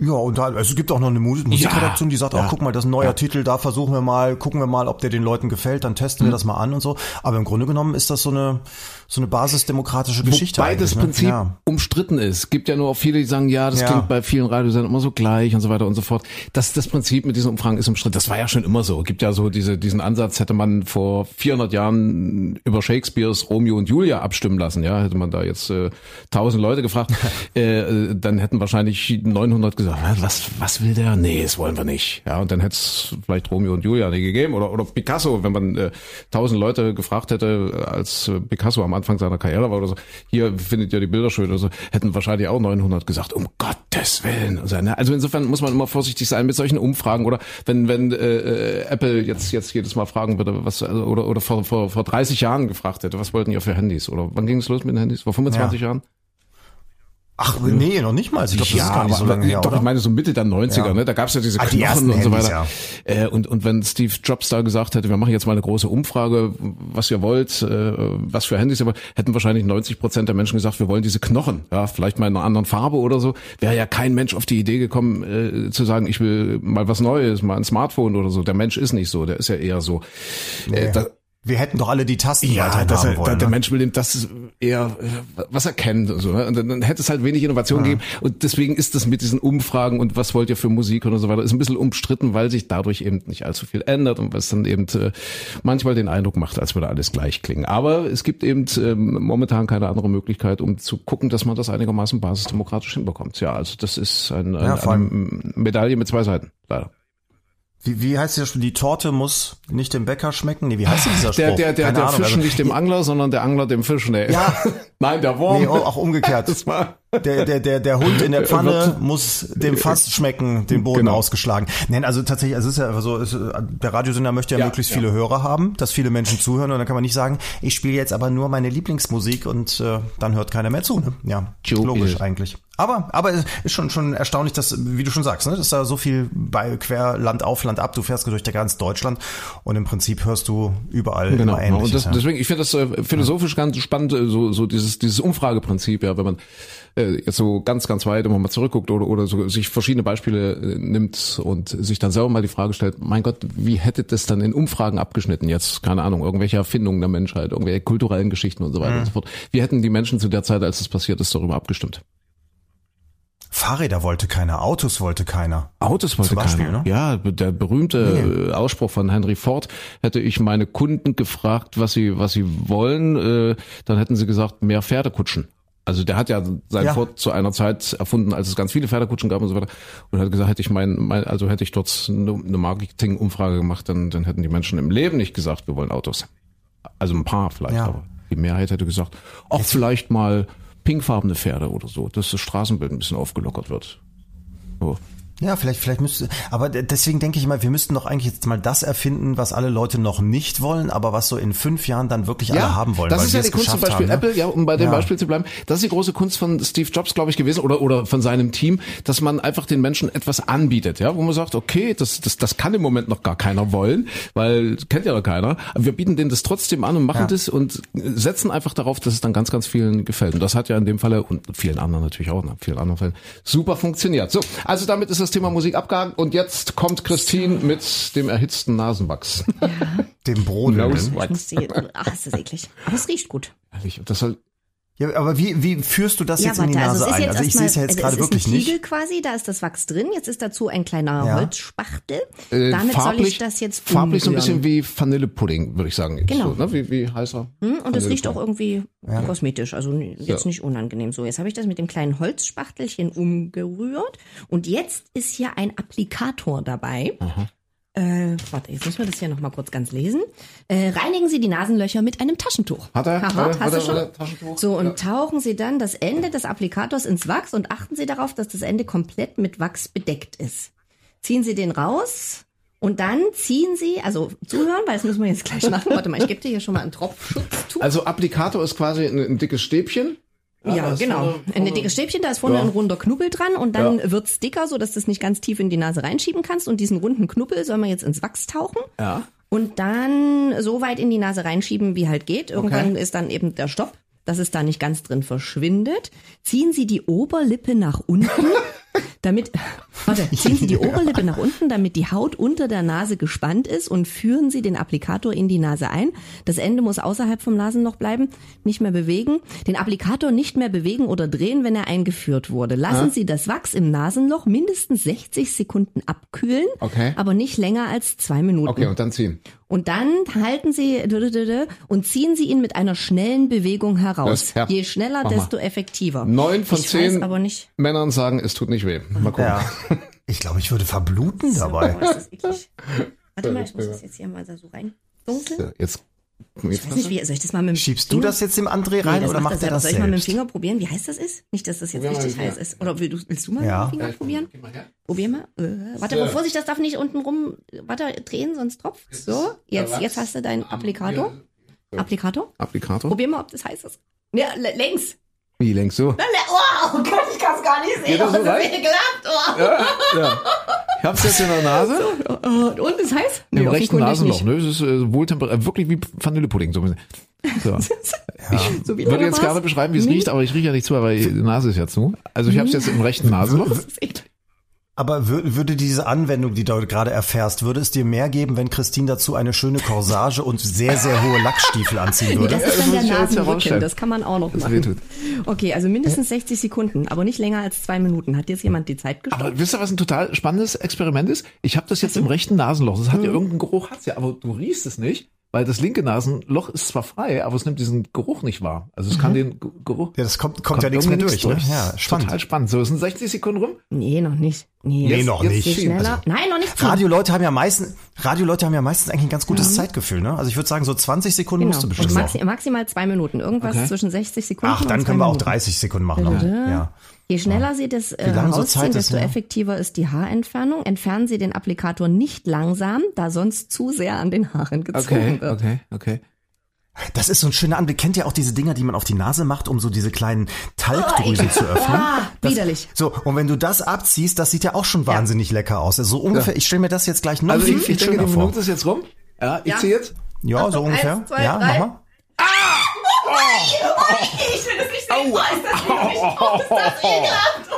Ja, und da, also es gibt auch noch eine Mu- Musikredaktion, die sagt, Ja. ach guck mal, das ist ein neuer Titel, da versuchen wir mal, gucken wir mal, ob der den Leuten gefällt, dann testen wir Mhm. das mal an und so. Aber im Grunde genommen ist das so eine so eine basisdemokratische Geschichte. Wobei das ne? Prinzip Ja. umstritten ist. Gibt ja nur auch viele, die sagen, ja, das Ja. klingt bei vielen Radiosendern immer so gleich und so weiter und so fort. Das, das Prinzip mit diesen Umfragen ist umstritten. Das war ja schon immer so. Gibt ja so diese, diesen Ansatz, hätte man vor 400 Jahren über Shakespeares Romeo und Julia abstimmen lassen. Ja, hätte man da jetzt äh, 1000 Leute gefragt, äh, äh, dann hätten wahrscheinlich 900 gesagt, "Hä, was, was will der? Nee, das wollen wir nicht. Ja, und dann hätte es vielleicht Romeo und Julia nicht gegeben oder, oder Picasso, wenn man äh, 1000 Leute gefragt hätte, äh, als äh, Picasso am Anfang seiner Karriere war oder so, hier findet ihr die Bilder schön oder so, hätten wahrscheinlich auch 900 gesagt, um Gottes Willen. Also, ne? also insofern muss man immer vorsichtig sein mit solchen Umfragen oder wenn wenn äh, äh, Apple jetzt jetzt jedes Mal fragen würde, was also, oder oder vor, vor vor 30 Jahren gefragt hätte, was wollten ihr für Handys oder wann ging es los mit den Handys? Vor 25 Ja. Jahren? Ach nee, noch nicht mal. Ich glaube, das ist gar nicht so lange her, doch, oder? ich meine so Mitte der 90er, Ja. ne? Da gab's ja diese Ah, die Knochen und so Handys, weiter. Äh, und, und wenn Steve Jobs da gesagt hätte, wir machen jetzt mal eine große Umfrage, was ihr wollt, äh, was für Handys ihr wollt, hätten wahrscheinlich 90 Prozent der Menschen gesagt, wir wollen diese Knochen, ja, vielleicht mal in einer anderen Farbe oder so. Wäre ja kein Mensch auf die Idee gekommen, äh, zu sagen, ich will mal was Neues, mal ein Smartphone oder so. Der Mensch ist nicht so, der ist ja eher so. Äh, da, Wir hätten doch alle die Tasten ja, weiterhin dass haben er, wollen. der ne? Mensch will dem das eher, äh, was er kennt und so. Ne? Und dann, dann hätte es halt wenig Innovation gegeben. Und deswegen ist das mit diesen Umfragen und was wollt ihr für Musik und so weiter, ist ein bisschen umstritten, weil sich dadurch eben nicht allzu viel ändert und was dann eben äh, manchmal den Eindruck macht, als würde alles gleich klingen. Aber es gibt eben ähm, momentan keine andere Möglichkeit, um zu gucken, dass man das einigermaßen basisdemokratisch hinbekommt. Ja, also das ist ein, ein, Ja, eine Medaille mit zwei Seiten, leider. Wie, wie heißt der Spruch? Die Torte muss nicht dem Bäcker schmecken? Nee, wie heißt dieser Spruch? Der, der, der, Keine der Ahnung, Fisch also- nicht dem Angler, sondern der Angler dem Fisch. Nee. Ja. Nein, der Wurm. Nee, oh, auch umgekehrt. Das war Der, der, der, der Hund in der Pfanne muss dem Fass schmecken, den Boden Genau. ausgeschlagen. Nein, also tatsächlich, also es ist ja einfach so, es, der Radiosender möchte ja, Ja, möglichst ja. viele Hörer haben, dass viele Menschen zuhören und dann kann man nicht sagen, ich spiele jetzt aber nur meine Lieblingsmusik und äh, dann hört keiner mehr zu. Ne? Ja, Jo, logisch ist. eigentlich. Aber, aber es ist schon, schon erstaunlich, dass, wie du schon sagst, ne, dass da so viel bei quer Land auf, Land ab, du fährst durch ganz Deutschland und im Prinzip hörst du überall Genau. immer Ähnliches. Und das, ja. deswegen, ich finde das äh, philosophisch ganz spannend, äh, so, so dieses, dieses Umfrageprinzip, ja, wenn man äh, jetzt so ganz, ganz weit immer mal zurückguckt oder, oder so sich verschiedene Beispiele äh, nimmt und sich dann selber mal die Frage stellt, mein Gott, wie hätte das dann in Umfragen abgeschnitten? Jetzt, keine Ahnung, irgendwelche Erfindungen der Menschheit, irgendwelche kulturellen Geschichten und so Mhm. weiter und so fort. Wie hätten die Menschen zu der Zeit, als das passiert ist, darüber abgestimmt? Fahrräder wollte keiner, Autos wollte keiner. Autos wollte Zum Beispiel, keiner. ne? Ja, der berühmte äh, Ausspruch von Henry Ford, hätte ich meine Kunden gefragt, was sie, was sie wollen, äh, dann hätten sie gesagt, mehr Pferdekutschen. Also der hat ja sein Ja. Ford zu einer Zeit erfunden, als es ganz viele Pferdekutschen gab und so weiter. Und hat gesagt, hätte ich mein, mein also hätte ich dort eine, eine Marketing-Umfrage gemacht, dann, dann hätten die Menschen im Leben nicht gesagt, wir wollen Autos. Also ein paar vielleicht, Ja. aber die Mehrheit hätte gesagt, auch vielleicht mal pinkfarbene Pferde oder so, dass das Straßenbild ein bisschen aufgelockert wird. So. Ja, vielleicht, vielleicht müsste, aber deswegen denke ich mal, wir müssten doch eigentlich jetzt mal das erfinden, was alle Leute noch nicht wollen, aber was so in fünf Jahren dann wirklich alle haben wollen. Das ist ja die Kunst zum Beispiel haben, ne? Apple, ja, um bei dem Ja. Beispiel zu bleiben. Das ist die große Kunst von Steve Jobs, glaube ich, gewesen oder oder von seinem Team, dass man einfach den Menschen etwas anbietet, ja, wo man sagt, okay, das das das kann im Moment noch gar keiner wollen, weil kennt ja noch keiner. Aber wir bieten denen das trotzdem an und machen Ja. das und setzen einfach darauf, dass es dann ganz ganz vielen gefällt. Und das hat ja in dem Falle und vielen anderen natürlich auch, in vielen anderen Fällen super funktioniert. So, also damit ist das Thema Musik abgehakt und jetzt kommt Christine mit dem erhitzten Nasenwachs. Dem Brodeln. Nose Ich wax. muss die, ach, ist das eklig. Aber es riecht gut. Ehrlich, Das soll Ja, aber wie, wie führst du das jetzt in die Nase ein? Also ich sehe es ja jetzt also gerade es ist wirklich ein nicht. Tiegel quasi, da ist das Wachs drin. Jetzt ist dazu ein kleiner Ja. Holzspachtel. Äh, Damit soll farblich, ich das jetzt farblich so ein umrühren. bisschen wie Vanillepudding, würde ich sagen. Genau. So, ne? Wie, wie heißt er? Hm, Und es riecht auch irgendwie kosmetisch, also jetzt Ja. nicht unangenehm so. Jetzt habe ich das mit dem kleinen Holzspachtelchen umgerührt und jetzt ist hier ein Applikator dabei. Äh, warte, jetzt müssen wir das hier nochmal kurz ganz lesen. Äh, reinigen Sie die Nasenlöcher mit einem Taschentuch. Hat er? Aha, Hat er? hast Hat du er? schon? Hat er Taschentuch? So, und Ja. tauchen Sie dann das Ende des Applikators ins Wachs und achten Sie darauf, dass das Ende komplett mit Wachs bedeckt ist. Ziehen Sie den raus und dann ziehen Sie, also zuhören, weil das müssen wir jetzt gleich machen. Warte mal, ich gebe dir hier schon mal ein Tropfschutztuch. Also Applikator ist quasi ein, ein dickes Stäbchen. Ja, ist genau. Ein dickes Stäbchen, da ist vorne Ja. ein runder Knubbel dran und dann Ja. wird's dicker, so dass du es nicht ganz tief in die Nase reinschieben kannst. Und diesen runden Knubbel soll man jetzt ins Wachs tauchen. Ja. Und dann so weit in die Nase reinschieben, wie halt geht. Irgendwann ist dann eben der Stopp, dass es da nicht ganz drin verschwindet. Ziehen Sie die Oberlippe nach unten, damit, warte, ziehen Sie die Oberlippe nach unten, damit die Haut unter der Nase gespannt ist und führen Sie den Applikator in die Nase ein. Das Ende muss außerhalb vom Nasenloch bleiben, nicht mehr bewegen. Den Applikator nicht mehr bewegen oder drehen, wenn er eingeführt wurde. Lassen Sie das Wachs im Nasenloch mindestens 60 Sekunden abkühlen, Okay. aber nicht länger als zwei Minuten. Okay, und dann ziehen. Und dann halten Sie und ziehen Sie ihn mit einer schnellen Bewegung Das heraus. ist her- Je schneller, Mach mal. desto effektiver. Neun von ich zehn. Männern sagen, es tut nicht weh. Mal gucken. Ja. Ich glaube, ich würde verbluten dabei. Oh, ist das eklig. Warte mal, ich muss das jetzt hier mal so rein dunkeln. So, Jetzt, Ich weiß nicht, wie, soll ich das mal mit dem Schiebst du Finger? das jetzt dem André Nee, rein das oder macht das er selber. das Soll ich mal mit dem selbst? Finger probieren, wie heiß das ist? Nicht, dass das jetzt Probier mal richtig dem heiß ist. Oder willst du, willst du mal Ja. mit dem Finger probieren? Probier mal. Äh, warte, aber Vorsicht, das darf nicht unten rum, warte, drehen, sonst tropft. So, jetzt, jetzt hast du deinen Applikator. Applikator? Applikator? Probier mal, ob das heiß ist. Ja, längs. Wie längst so? Oh, oh Gott, ich kann es gar nicht sehen. Geht das so Oh, rein? Oh. Ja, ja. Ich hab's jetzt in der Nase. Oh, Und ist heiß? Im rechten offenkundig Nasenloch, ne? Es ist äh, wohltemperiert, äh, wirklich wie Vanillepudding. So. so. So wie Ich würde lange jetzt gerne beschreiben, wie es riecht, aber ich rieche ja nicht zu, weil die Nase ist ja zu. Also ich habe es jetzt im rechten Nasenloch. Das ist eklig. Aber wür- würde diese Anwendung, die du gerade erfährst, würde es dir mehr geben, wenn Christine dazu eine schöne Corsage und sehr, sehr hohe Lackstiefel anziehen Nee, würde? das ist dann der Nasenrücken. Das kann man auch noch Das machen. Okay, also mindestens 60 Sekunden, aber nicht länger als zwei Minuten. Hat jetzt jemand die Zeit gestoppt? Aber wisst ihr, was ein total spannendes Experiment ist? Ich habe das jetzt im rechten Nasenloch. Das hat Mhm. ja irgendeinen Geruch, hat's ja, aber du riechst es nicht, weil das linke Nasenloch ist zwar frei, aber es nimmt diesen Geruch nicht wahr. Also es Mhm. kann den Ge- Geruch. Ja, das kommt, kommt, ja nichts mehr irgendwie durch, ne? Ja, spannend. Total spannend. So, es sind 60 Sekunden rum. Nee, noch nicht. Nee, jetzt, noch jetzt nicht. Also, Nein, noch nicht. Radioleute haben ja meistens, Radioleute haben ja meistens eigentlich ein ganz gutes Zeitgefühl, ne? Also ich würde sagen, so 20 Sekunden Genau. musst du Und bestimmt maxi noch. maximal zwei Minuten. Irgendwas Okay. zwischen 60 Sekunden Ach, und dann zwei können wir auch Minuten. 30 Sekunden machen. Ja. Je schneller Sie das äh, rausziehen, ist, desto ja. effektiver ist die Haarentfernung. Entfernen Sie den Applikator nicht langsam, da sonst zu sehr an den Haaren gezogen Okay, wird. okay, okay. Das ist so ein schöner Anblick. Kennt ihr auch diese Dinger, die man auf die Nase macht, um so diese kleinen Talgdrüsen zu öffnen? Ah, Das- widerlich. So, und wenn du das abziehst, das sieht ja auch schon wahnsinnig lecker aus. Also so ungefähr, ich stelle mir das jetzt gleich noch Also viel, ich, viel ich denke, schöner die. Minute ist jetzt rum. Ja, ich ziehe jetzt. Ja, so ungefähr. eins, zwei, ja, drei. mach mal. Ich will das nicht sehen. Oh, ist das widerlich. Oh, ist das ekelhaft.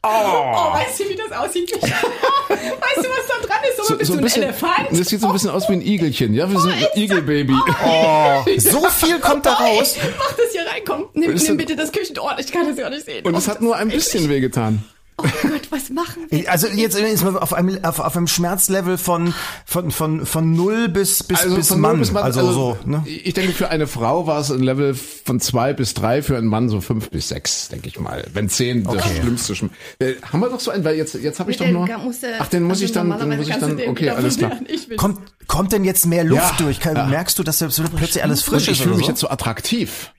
Oh, oh, weißt du, wie das aussieht? weißt du, was da dran ist? So, bist du ein ein bisschen, Elefant? das sieht so ein bisschen aus wie ein Igelchen. Ja, wir sind ein Igelbaby. Oh, so viel kommt da raus. Mach das hier rein, komm. Nimm, nimm bitte das Küchenort. Ich kann das ja nicht sehen. Und oh, es hat nur ein bisschen wehgetan. Oh Gott, was machen wir? Also jetzt ist man auf einem, auf, auf einem Schmerzlevel von, von, von, von null bis, bis, bis von Mann. bis Mann, Also, so, ne? Ich denke, für eine Frau war es ein Level von zwei bis drei, für einen Mann so fünf bis sechs, denke ich mal. Wenn zehn das Okay. Schlimmste schon. Äh, haben wir doch so einen, weil jetzt, jetzt habe ich doch Den nur. du- Ach, den muss also ich dann, den normalerweise muss ich dann, okay, alles klar. Ich Kommt, kommt denn jetzt mehr Luft Ja, durch? Kann, ja. Merkst du, dass das plötzlich alles frisch ich ist? fühle oder mich so? jetzt so attraktiv.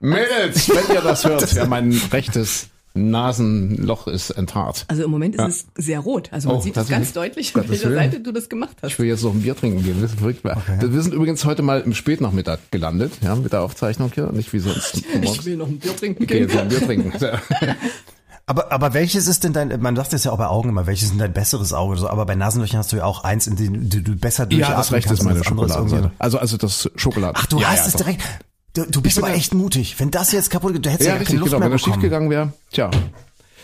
Mädels, wenn ihr das hört, ja, mein rechtes Nasenloch ist enthaart. Also im Moment ist es sehr rot. Also man Oh, sieht das tatsächlich? ganz deutlich, Gottes an welcher Willen. Seite du das gemacht hast. Ich will jetzt noch ein Bier trinken gehen. Das ist verrückt. Wir sind übrigens heute mal im Spätnachmittag gelandet, ja, mit der Aufzeichnung hier, nicht wie sonst. Ich will noch ein Bier trinken Okay, gehen. jetzt noch ein Bier trinken. Aber, aber welches ist denn dein, man sagt es ja auch bei Augen immer, welches ist denn dein besseres Auge? So, aber bei Nasenlöchern hast du ja auch eins, in dem du, du besser durchatmen Ja, das rechte kannst ist meine das Schokoladenseite. irgendwie- Also, also das Schokoladen. Ach, du ja, hast ja, es doch. direkt. Du, du bist aber ja- echt mutig. Wenn das jetzt kaputt geht, du hättest Ja, ja, richtig, keine Luft genau. mehr Wenn er schief gegangen wäre, tja.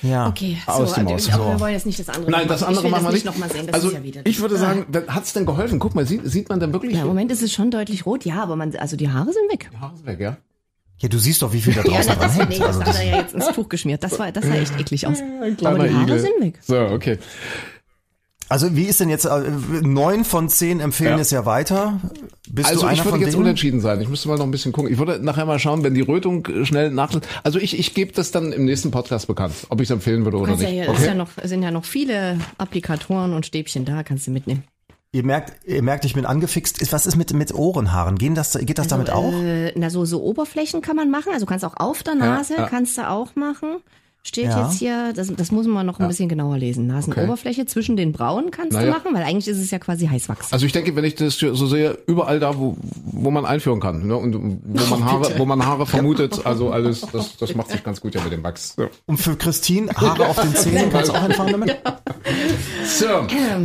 Ja. Okay, so, Aus dem aber Haus. aber So. wir wollen jetzt nicht das andere Nein, das machen. andere ich will machen wir das nicht. nochmal sehen, das also, ist ja wieder. ich würde sagen, hat es denn geholfen? Guck mal, sieht, sieht man denn wirklich? Ja, im Moment ist es schon deutlich rot, ja, aber man, also die Haare sind weg. Haare sind weg, ja? Ja, du siehst doch, wie viel da Ja, draußen na, dran das, hängt. nee, das Also, hat das, er ja jetzt ins Tuch geschmiert. Das, war, das sah echt eklig aus. aber Kleiner die Haare Igel. sind weg. So, okay. Also wie ist denn jetzt, äh, neun von zehn empfehlen Ja. es ja weiter? Bist Also du einer ich würde von jetzt denen? unentschieden sein. Ich müsste mal noch ein bisschen gucken. Ich würde nachher mal schauen, wenn die Rötung äh, schnell nachlässt. Also ich, ich gebe das dann im nächsten Podcast bekannt, ob ich es empfehlen würde oder ja nicht. hier, ist ja noch, sind ja noch viele Applikatoren und Stäbchen da, kannst du mitnehmen. Ihr merkt, ihr merkt, ich bin angefixt. Was ist mit, mit Ohrenhaaren? Gehen das, geht das damit auch? Äh, na, so, so Oberflächen kann man machen. Also kannst auch auf der Nase, ja. kannst du auch machen. Steht Ja. jetzt hier, das, das muss man noch ein bisschen genauer lesen. Nasenoberfläche zwischen den Brauen kannst Naja. du machen, weil eigentlich ist es ja quasi Heißwachs. Also ich denke, wenn ich das so sehe, überall da, wo, wo man einführen kann, ne? und wo man Haare, wo man Haare vermutet, also alles, das, das macht sich ganz gut ja mit dem Wachs. So. Und für Christine, Haare auf den Zähnen, kannst du auch einfahren damit? So,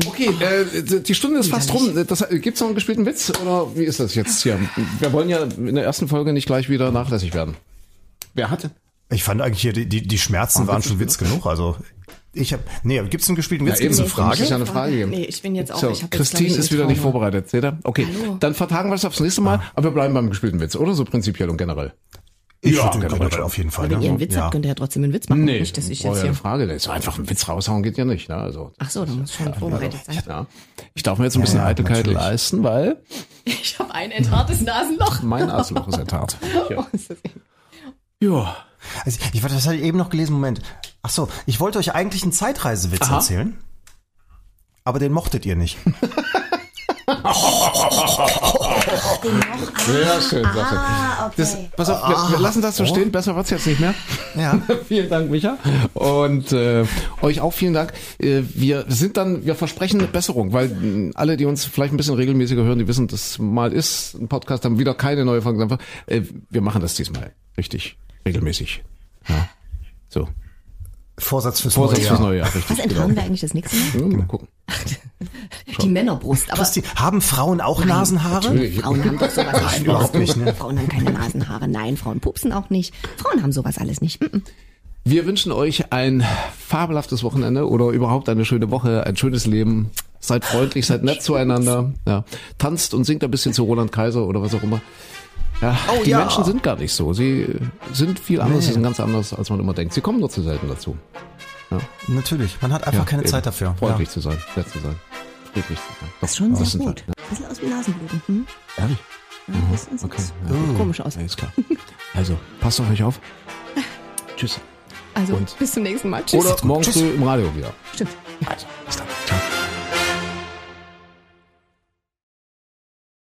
okay, äh, die Stunde ist fast rum. Das, gibt's noch einen gespielten Witz oder wie ist das jetzt hier? Wir wollen ja in der ersten Folge nicht gleich wieder nachlässig werden. Wer hat denn? Ich fand eigentlich hier, die, die, die Schmerzen waren schon Witz genug. Also ich habe, nee, gibt's einen gespielten Witz? Ja, Gibt's eben. eine Muss ich ja Frage? eine Frage geben. Nee, ich bin jetzt auch, So, ich hab jetzt, Christine ist wieder nicht vorbereitet, seht ihr? Okay, Hallo. dann vertagen wir es aufs nächste Mal, aber wir bleiben beim gespielten Witz, oder? So prinzipiell und generell. Ich Ja, würde generell auf jeden Fall. Wenn ne? ihr einen Witz ja. habt, könnt ihr ja trotzdem einen Witz machen. Nicht, dass ich jetzt ja hier. eine Frage. So einfach einen Witz raushauen geht ja nicht. Ne? Also, Ach so, da muss schon vorbereitet sein. ja. Ich darf mir jetzt ein bisschen ja, Eitelkeit natürlich. leisten, weil Ich habe ein enthartes Nasenloch. mein Arschloch ist enttarnt. Ja. Oh, ist das ja. Also, ich warte, das hatte ich eben noch gelesen. Moment. Ach so, ich wollte euch eigentlich einen Zeitreisewitz Aha. erzählen. Aber den mochtet ihr nicht. Sehr schön, sehr schön. Das, pass auf, wir, wir lassen das so stehen. Besser wird's jetzt nicht mehr. Ja. vielen Dank, Micha. Und äh, euch auch vielen Dank. Äh, wir sind dann, wir versprechen eine Besserung, weil alle, die uns vielleicht ein bisschen regelmäßiger hören, die wissen, dass mal ist ein Podcast, haben wieder keine neue Folge. Äh, wir machen das diesmal richtig regelmäßig. Ja. So. Vorsatz fürs Vorsatz neue fürs Jahr. neue Jahr. Richtig. Was enthauen wir eigentlich das nächste Mal? Ja, mal gucken. Die Männerbrust. Aber Christi, haben Frauen auch Nasenhaare? Natürlich. Frauen haben doch sowas nicht. überhaupt nicht, ne? Frauen haben keine Nasenhaare. Nein, Frauen pupsen auch nicht. Frauen haben sowas alles nicht. Mm, mm. Wir wünschen euch ein fabelhaftes Wochenende oder überhaupt eine schöne Woche, ein schönes Leben. Seid freundlich, seid nett zueinander. Ja. Tanzt und singt ein bisschen zu Roland Kaiser oder was auch immer. Ja, Oh, die ja. Menschen sind gar nicht so. Sie sind viel anders, Nee. sie sind ganz anders, als man immer denkt. Sie kommen nur zu selten dazu. Natürlich. Man hat einfach Ja, keine eben. Zeit dafür. Freundlich zu sein, nett zu sein, friedlich zu sein. Das ist schon sehr gut. ne? Bisschen aus wie Nasenbluten. Hm? Ehrlich? Ja, das ist Okay. sieht komisch aus. Alles klar. Also, passt auf euch auf. Tschüss. Also Und- bis zum nächsten Mal. Tschüss. Oder morgen Tschüss. früh im Radio wieder. Stimmt. Also.